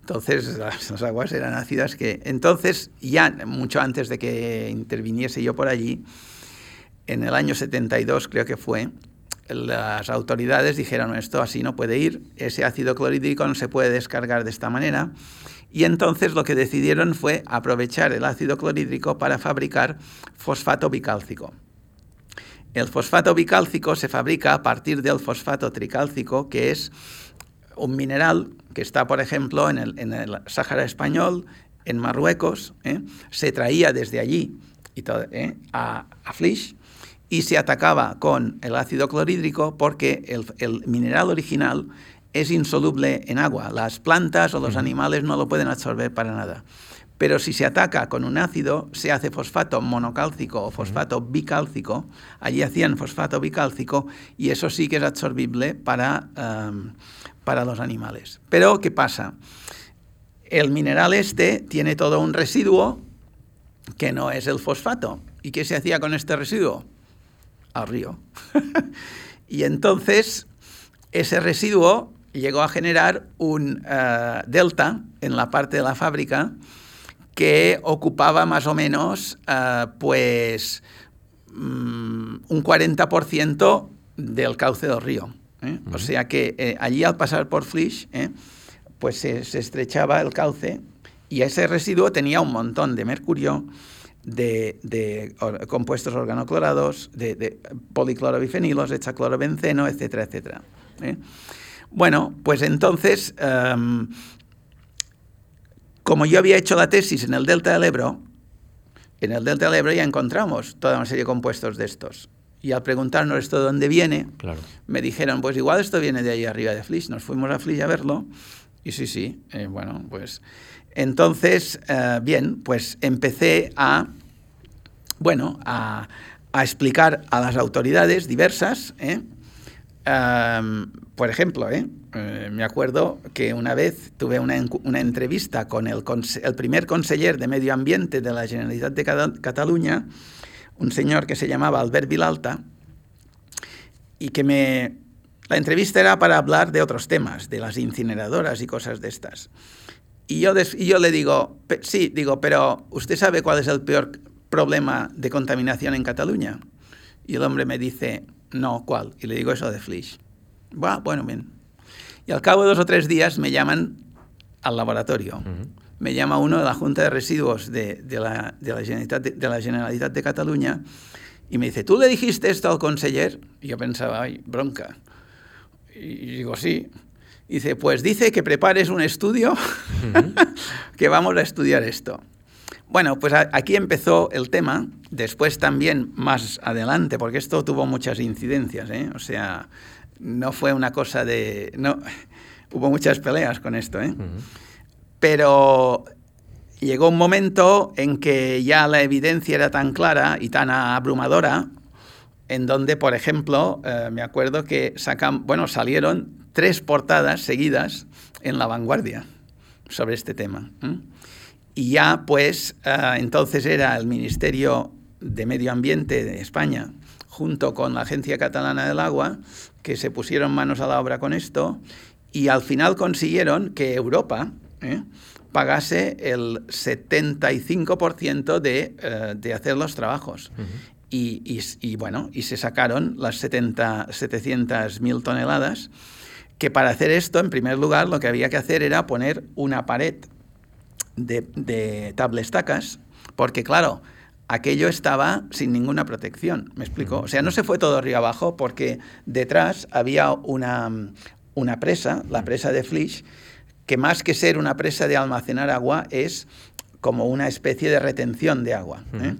Entonces, (laughs) las, aguas eran ácidas que... Entonces, ya mucho antes de que interviniese yo por allí, en el año 72 creo que fue, las autoridades dijeron esto así no puede ir, ese ácido clorhídrico no se puede descargar de esta manera. Y entonces lo que decidieron fue aprovechar el ácido clorhídrico para fabricar fosfato bicálcico. El fosfato bicálcico se fabrica a partir del fosfato tricálcico, que es un mineral que está, por ejemplo, en el, Sáhara español, en Marruecos, ¿eh? se traía desde allí y ¿eh? a, a Flish y se atacaba con el ácido clorhídrico porque el, mineral original es insoluble en agua. Las plantas o los animales no lo pueden absorber para nada. Pero si se ataca con un ácido, se hace fosfato monocálcico o fosfato bicálcico. Allí hacían fosfato bicálcico y eso sí que es absorbible para, um, para los animales. Pero, ¿qué pasa? El mineral este tiene todo un residuo que no es el fosfato. ¿Y qué se hacía con este residuo? Al río. (laughs) y entonces ese residuo llegó a generar un eh, delta en la parte de la fábrica que ocupaba más o menos eh, pues mm, un 40% del cauce del río. ¿eh? O sea que allí al pasar por Flish, pues se, se, estrechaba el cauce y ese residuo tenía un montón de mercurio de, compuestos organoclorados, de, de policlorobifenilos, hexaclorobenceno, etcétera, etcétera. ¿eh? Bueno, pues entonces, em, como yo había hecho la tesis en el Delta del Ebro, en el Delta del Ebro ya encontramos toda una serie de compuestos de estos. Y al preguntarnos esto de dónde viene, me dijeron, pues igual esto viene de ahí arriba de Flish. Nos fuimos a Flish a verlo. Y sí, sí, eh, bueno, pues entonces, eh, bien, pues empecé a, bueno, a, explicar a las autoridades diversas, ¿eh? em, por ejemplo, me acuerdo que una vez tuve una, entrevista con el, el, primer conseller de Medio Ambiente de la Generalitat de Cataluña, un señor que se llamaba Albert Vilalta y que me... La entrevista era para hablar de otros temas, de las incineradoras y cosas de estas. Y yo, y yo le digo, sí, digo, pero ¿usted sabe cuál es el peor problema de contaminación en Cataluña? Y el hombre me dice, no, ¿cuál? Y le digo eso de Flish. bueno, bien. Y al cabo de dos o tres días me llaman al laboratorio me llama uno de la Junta de Residuos de, la, de, la, Generalitat de, la Generalitat de Cataluña y me dice, ¿tú le dijiste esto al conseller? Y yo pensaba, ay, bronca. Y digo, sí. Dice, pues dice que prepares un estudio, (laughs) que vamos a estudiar esto. Bueno, pues aquí empezó el tema, después también más adelante, porque esto tuvo muchas incidencias, ¿eh? o sea, no fue una cosa de... No, (laughs) hubo muchas peleas con esto, ¿eh? Pero llegó un momento en que ya la evidencia era tan clara y tan abrumadora, en donde, por ejemplo, eh, me acuerdo que sacan, bueno, salieron tres portadas seguidas en La Vanguardia sobre este tema. Y ya, pues, eh, entonces era el Ministerio de Medio Ambiente de España, junto con la Agencia Catalana del Agua, que se pusieron manos a la obra con esto, y al final consiguieron que Europa, ¿eh? pagase el 75% de, eh, de, hacer los trabajos. y, bueno, y se sacaron las 700.000 toneladas, que para hacer esto, en primer lugar, lo que había que hacer era poner una pared de, de tablestacas, porque claro, aquello estaba sin ninguna protección, ¿me explico? O sea, no se fue todo arriba abajo porque detrás había una, una presa, la presa de Flish, que más que ser una presa de almacenar agua es como una especie de retención de agua. ¿eh?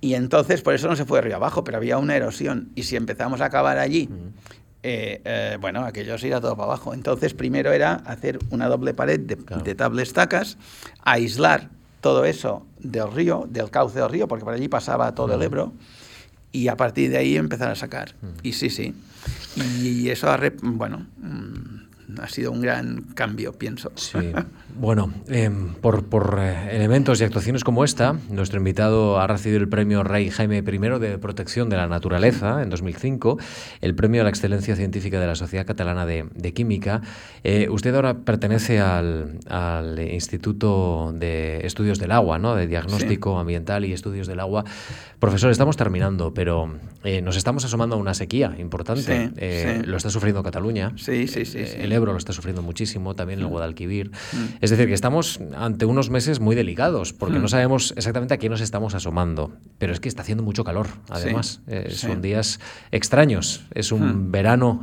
Y entonces, por eso no se fue río abajo, pero había una erosión. Y si empezamos a cavar allí, eh, eh, bueno, aquello se irá todo para abajo. Entonces, primero era hacer una doble pared de, de estacas, aislar todo eso del río, del cauce del río, porque por allí pasaba todo el Ebro, y a partir de ahí empezar a sacar. Y sí, sí. Y eso, bueno, mm, ha sido un gran cambio, pienso. Sí. Bueno, em, por, por eh, elementos y actuaciones como esta, nuestro invitado ha recibido el premio Rey Jaime I de Protección de la Naturaleza en 2005, el premio a la excelencia científica de la Sociedad Catalana de, Química. Eh, usted ahora pertenece al, al, Instituto de Estudios del Agua, ¿no? de Diagnóstico Ambiental y Estudios del Agua. Profesor, estamos terminando, pero eh, nos estamos asomando a una sequía importante. Lo está sufriendo Cataluña. Sí, sí, sí. El Ebro lo está sufriendo muchísimo, también el mm. Guadalquivir. Mm. Es decir, que estamos ante unos meses muy delicados, porque no hmm. sabemos exactamente a qué nos estamos asomando. Pero es que está haciendo mucho calor, además. Eh, son días extraños. Es un verano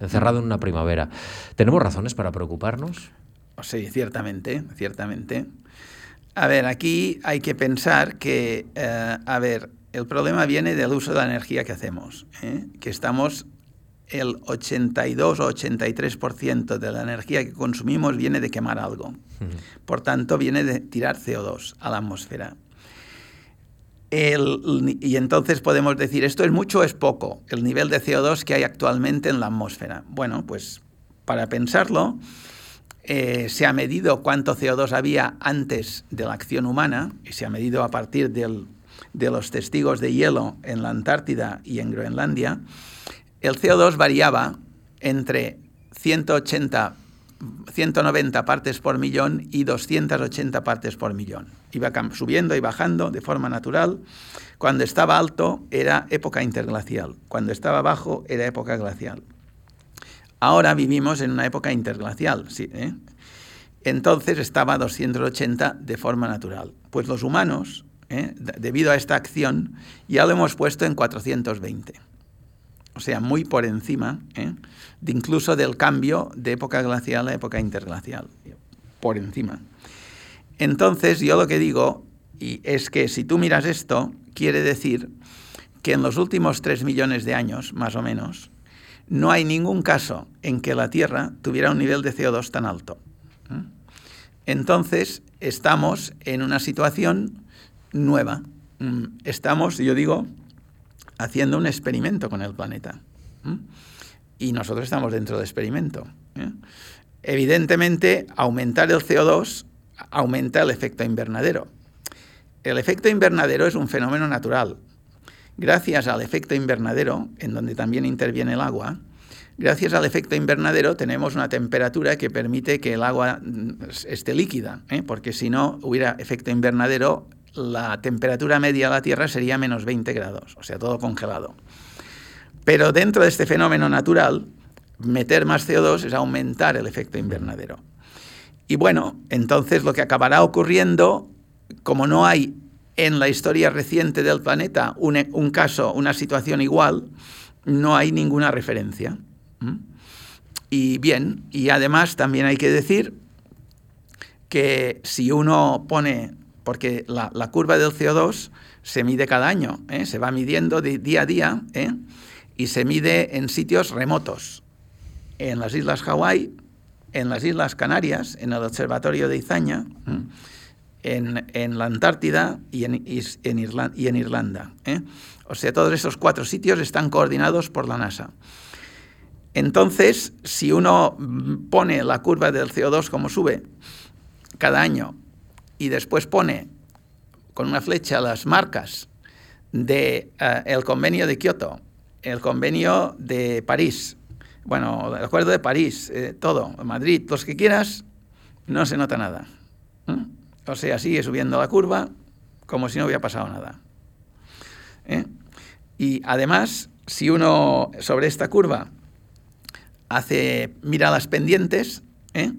encerrado en una primavera. ¿Tenemos razones para preocuparnos? Sí, ciertamente, ciertamente. A ver, aquí hay que pensar que, eh, a ver, el problema viene del uso de la energía que hacemos, ¿eh? que estamos el 82 o 83% de la energía que consumimos viene de quemar algo. Por tanto, viene de tirar CO2 a la atmósfera. y entonces podemos decir, ¿esto es mucho o es poco? El nivel de CO2 que hay actualmente en la atmósfera. Bueno, pues para pensarlo, eh, se ha medido cuánto CO2 había antes de la acción humana y se ha medido a partir de los testigos de hielo en la Antártida y en Groenlandia el CO2 variaba entre 180, 190 partes por millón y 280 partes por millón. Iba subiendo y bajando de forma natural. Cuando estaba alto era época interglacial, cuando estaba bajo era época glacial. Ahora vivimos en una época interglacial, ¿sí? Entonces estaba a 280 de forma natural. Pues los humanos ¿eh? debido a esta acción, ya lo hemos puesto en 420. O sea, muy por encima ¿eh? de incluso del cambio de época glacial a época interglacial. Por encima. Entonces, yo lo que digo y es que si tú miras esto, quiere decir que en los últimos 3 millones de años, más o menos, no hay ningún caso en que la Tierra tuviera un nivel de CO2 tan alto. ¿eh? Entonces, estamos en una situación nueva. Mm, estamos, yo digo, haciendo un experimento con el planeta. Y nosotros estamos dentro del experimento. ¿eh? Evidentemente, aumentar el CO2 aumenta el efecto invernadero. El efecto invernadero es un fenómeno natural. Gracias al efecto invernadero, en donde también interviene el agua, gracias al efecto invernadero tenemos una temperatura que permite que el agua mm, esté líquida, ¿eh? porque si no hubiera efecto invernadero, la temperatura media de la Tierra sería menos 20 grados, o sea, todo congelado. Pero dentro de este fenómeno natural, meter más CO2 es aumentar el efecto invernadero. Y bueno, entonces lo que acabará ocurriendo, como no hay en la historia reciente del planeta un, caso, una situación igual, no hay ninguna referencia. Y bien, y además también hay que decir que si uno pone porque la, curva del CO2 se mide cada año, ¿eh? se va midiendo día a día ¿eh? y se mide en sitios remotos, en las Islas Hawái, en las Islas Canarias, en el Observatorio de Izaña, ¿eh? en, la Antártida y en, y en Irlanda. O sea, todos esos cuatro sitios están coordinados por la NASA. Entonces, si uno pone la curva del CO2 como sube cada año y después pone con una flecha las marcas del de, eh, convenio de Kioto, el convenio de París, bueno, el acuerdo de París, eh, todo, Madrid, los que quieras, no se nota nada. O sea, sigue subiendo la curva como si no hubiera pasado nada. ¿eh? Y además, si uno sobre esta curva hace, mira las pendientes, ¿eh?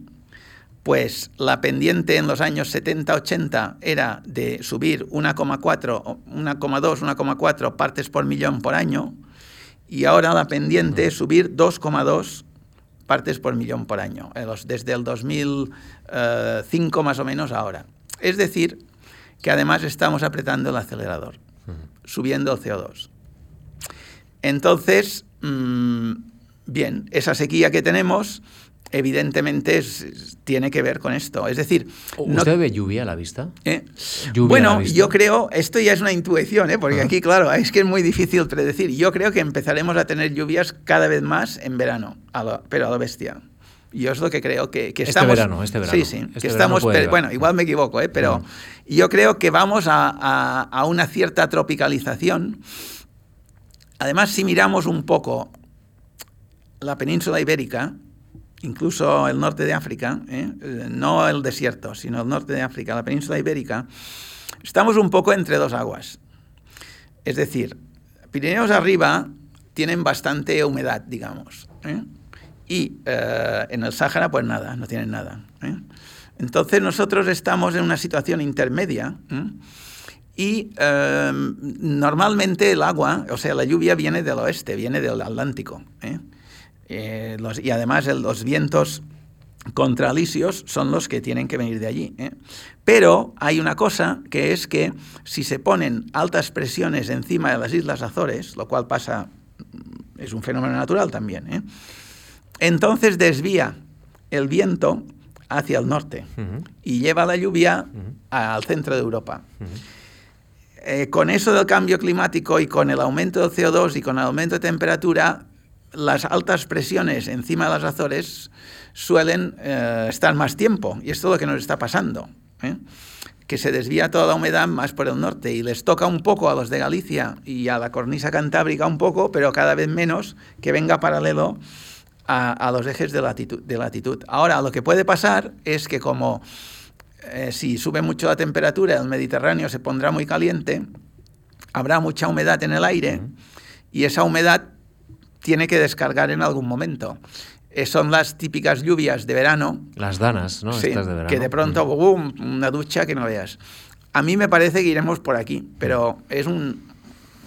Pues la pendiente en los años 70-80 era de subir 1,4, 1,2, 1,4 partes por millón por año, y ahora la pendiente es subir 2,2 partes por millón por año, desde el 2005 más o menos ahora. Es decir, que además estamos apretando el acelerador, subiendo el CO2. Entonces, mm, bien, esa sequía que tenemos evidentemente tiene que ver con esto. Es decir... ¿Usted ve lluvia a la vista? ¿Eh? bueno, yo creo, esto ya es una intuición, ¿eh? porque aquí, claro, es que es muy difícil predecir. Yo creo que empezaremos a tener lluvias cada vez más en verano, pero a la bestia. Yo es lo que creo que, que este estamos... Verano, este verano. Sí, sí. que estamos, bueno, igual me equivoco, ¿eh? pero yo creo que vamos a, a una cierta tropicalización. Además, si miramos un poco la península ibérica, incluso el norte de África, ¿eh? no el desierto, sino el norte de África, la península ibérica, estamos un poco entre dos aguas. Es decir, Pirineos arriba tienen bastante humedad, digamos, ¿eh? y eh, en el Sáhara pues nada, no tienen nada. Entonces nosotros estamos en una situación intermedia. Y normalmente el agua, o sea, la lluvia viene del oeste, viene del Atlántico. Eh, y además los vientos contralisios son los que tienen que venir de allí. ¿eh? Pero hay una cosa que es que si se ponen altas presiones encima de las Islas Azores, lo cual pasa, es un fenómeno natural también, ¿eh? entonces desvía el viento hacia el norte y lleva la lluvia al centro de Europa. con eso del cambio climático y con el aumento del CO2 y con el aumento de temperatura, las altas presiones encima de las Azores suelen eh, estar más tiempo, y esto es lo que nos está pasando, ¿eh? que se desvía toda la humedad más por el norte y les toca un poco a los de Galicia y a la cornisa cantábrica un poco, pero cada vez menos que venga paralelo a, los ejes de latitud, de latitud. Ahora, lo que puede pasar es que como eh, si sube mucho la temperatura, el Mediterráneo se pondrá muy caliente, habrá mucha humedad en el aire y esa humedad tiene que descargar en algún momento. Eh, son las típicas lluvias de verano. Las danas, ¿no? Sí, Estas de verano. que de pronto, boom, una ducha que no veas. a mí me parece que iremos por aquí, pero es un,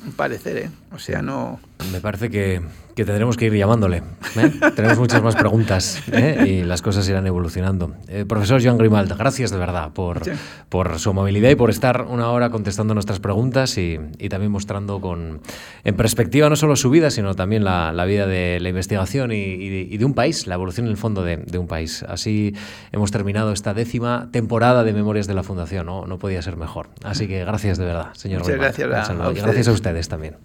un parecer, ¿eh? O sea, no... Me parece que que tendremos que ir llamándole. ¿eh? Tenemos muchas más preguntas ¿eh? (laughs) y las cosas irán evolucionando. Eh, profesor Joan Grimald, gracias de verdad por, por su amabilidad y por estar una hora contestando nuestras preguntas y, también mostrando con, en perspectiva no solo su vida, sino también la, vida de la investigación y, de un país, la evolución en el fondo de, un país. Así hemos terminado esta décima temporada de Memorias de la Fundación. No, no podía ser mejor. Así que gracias de verdad, señor Muchas gracias y gracias a ustedes también.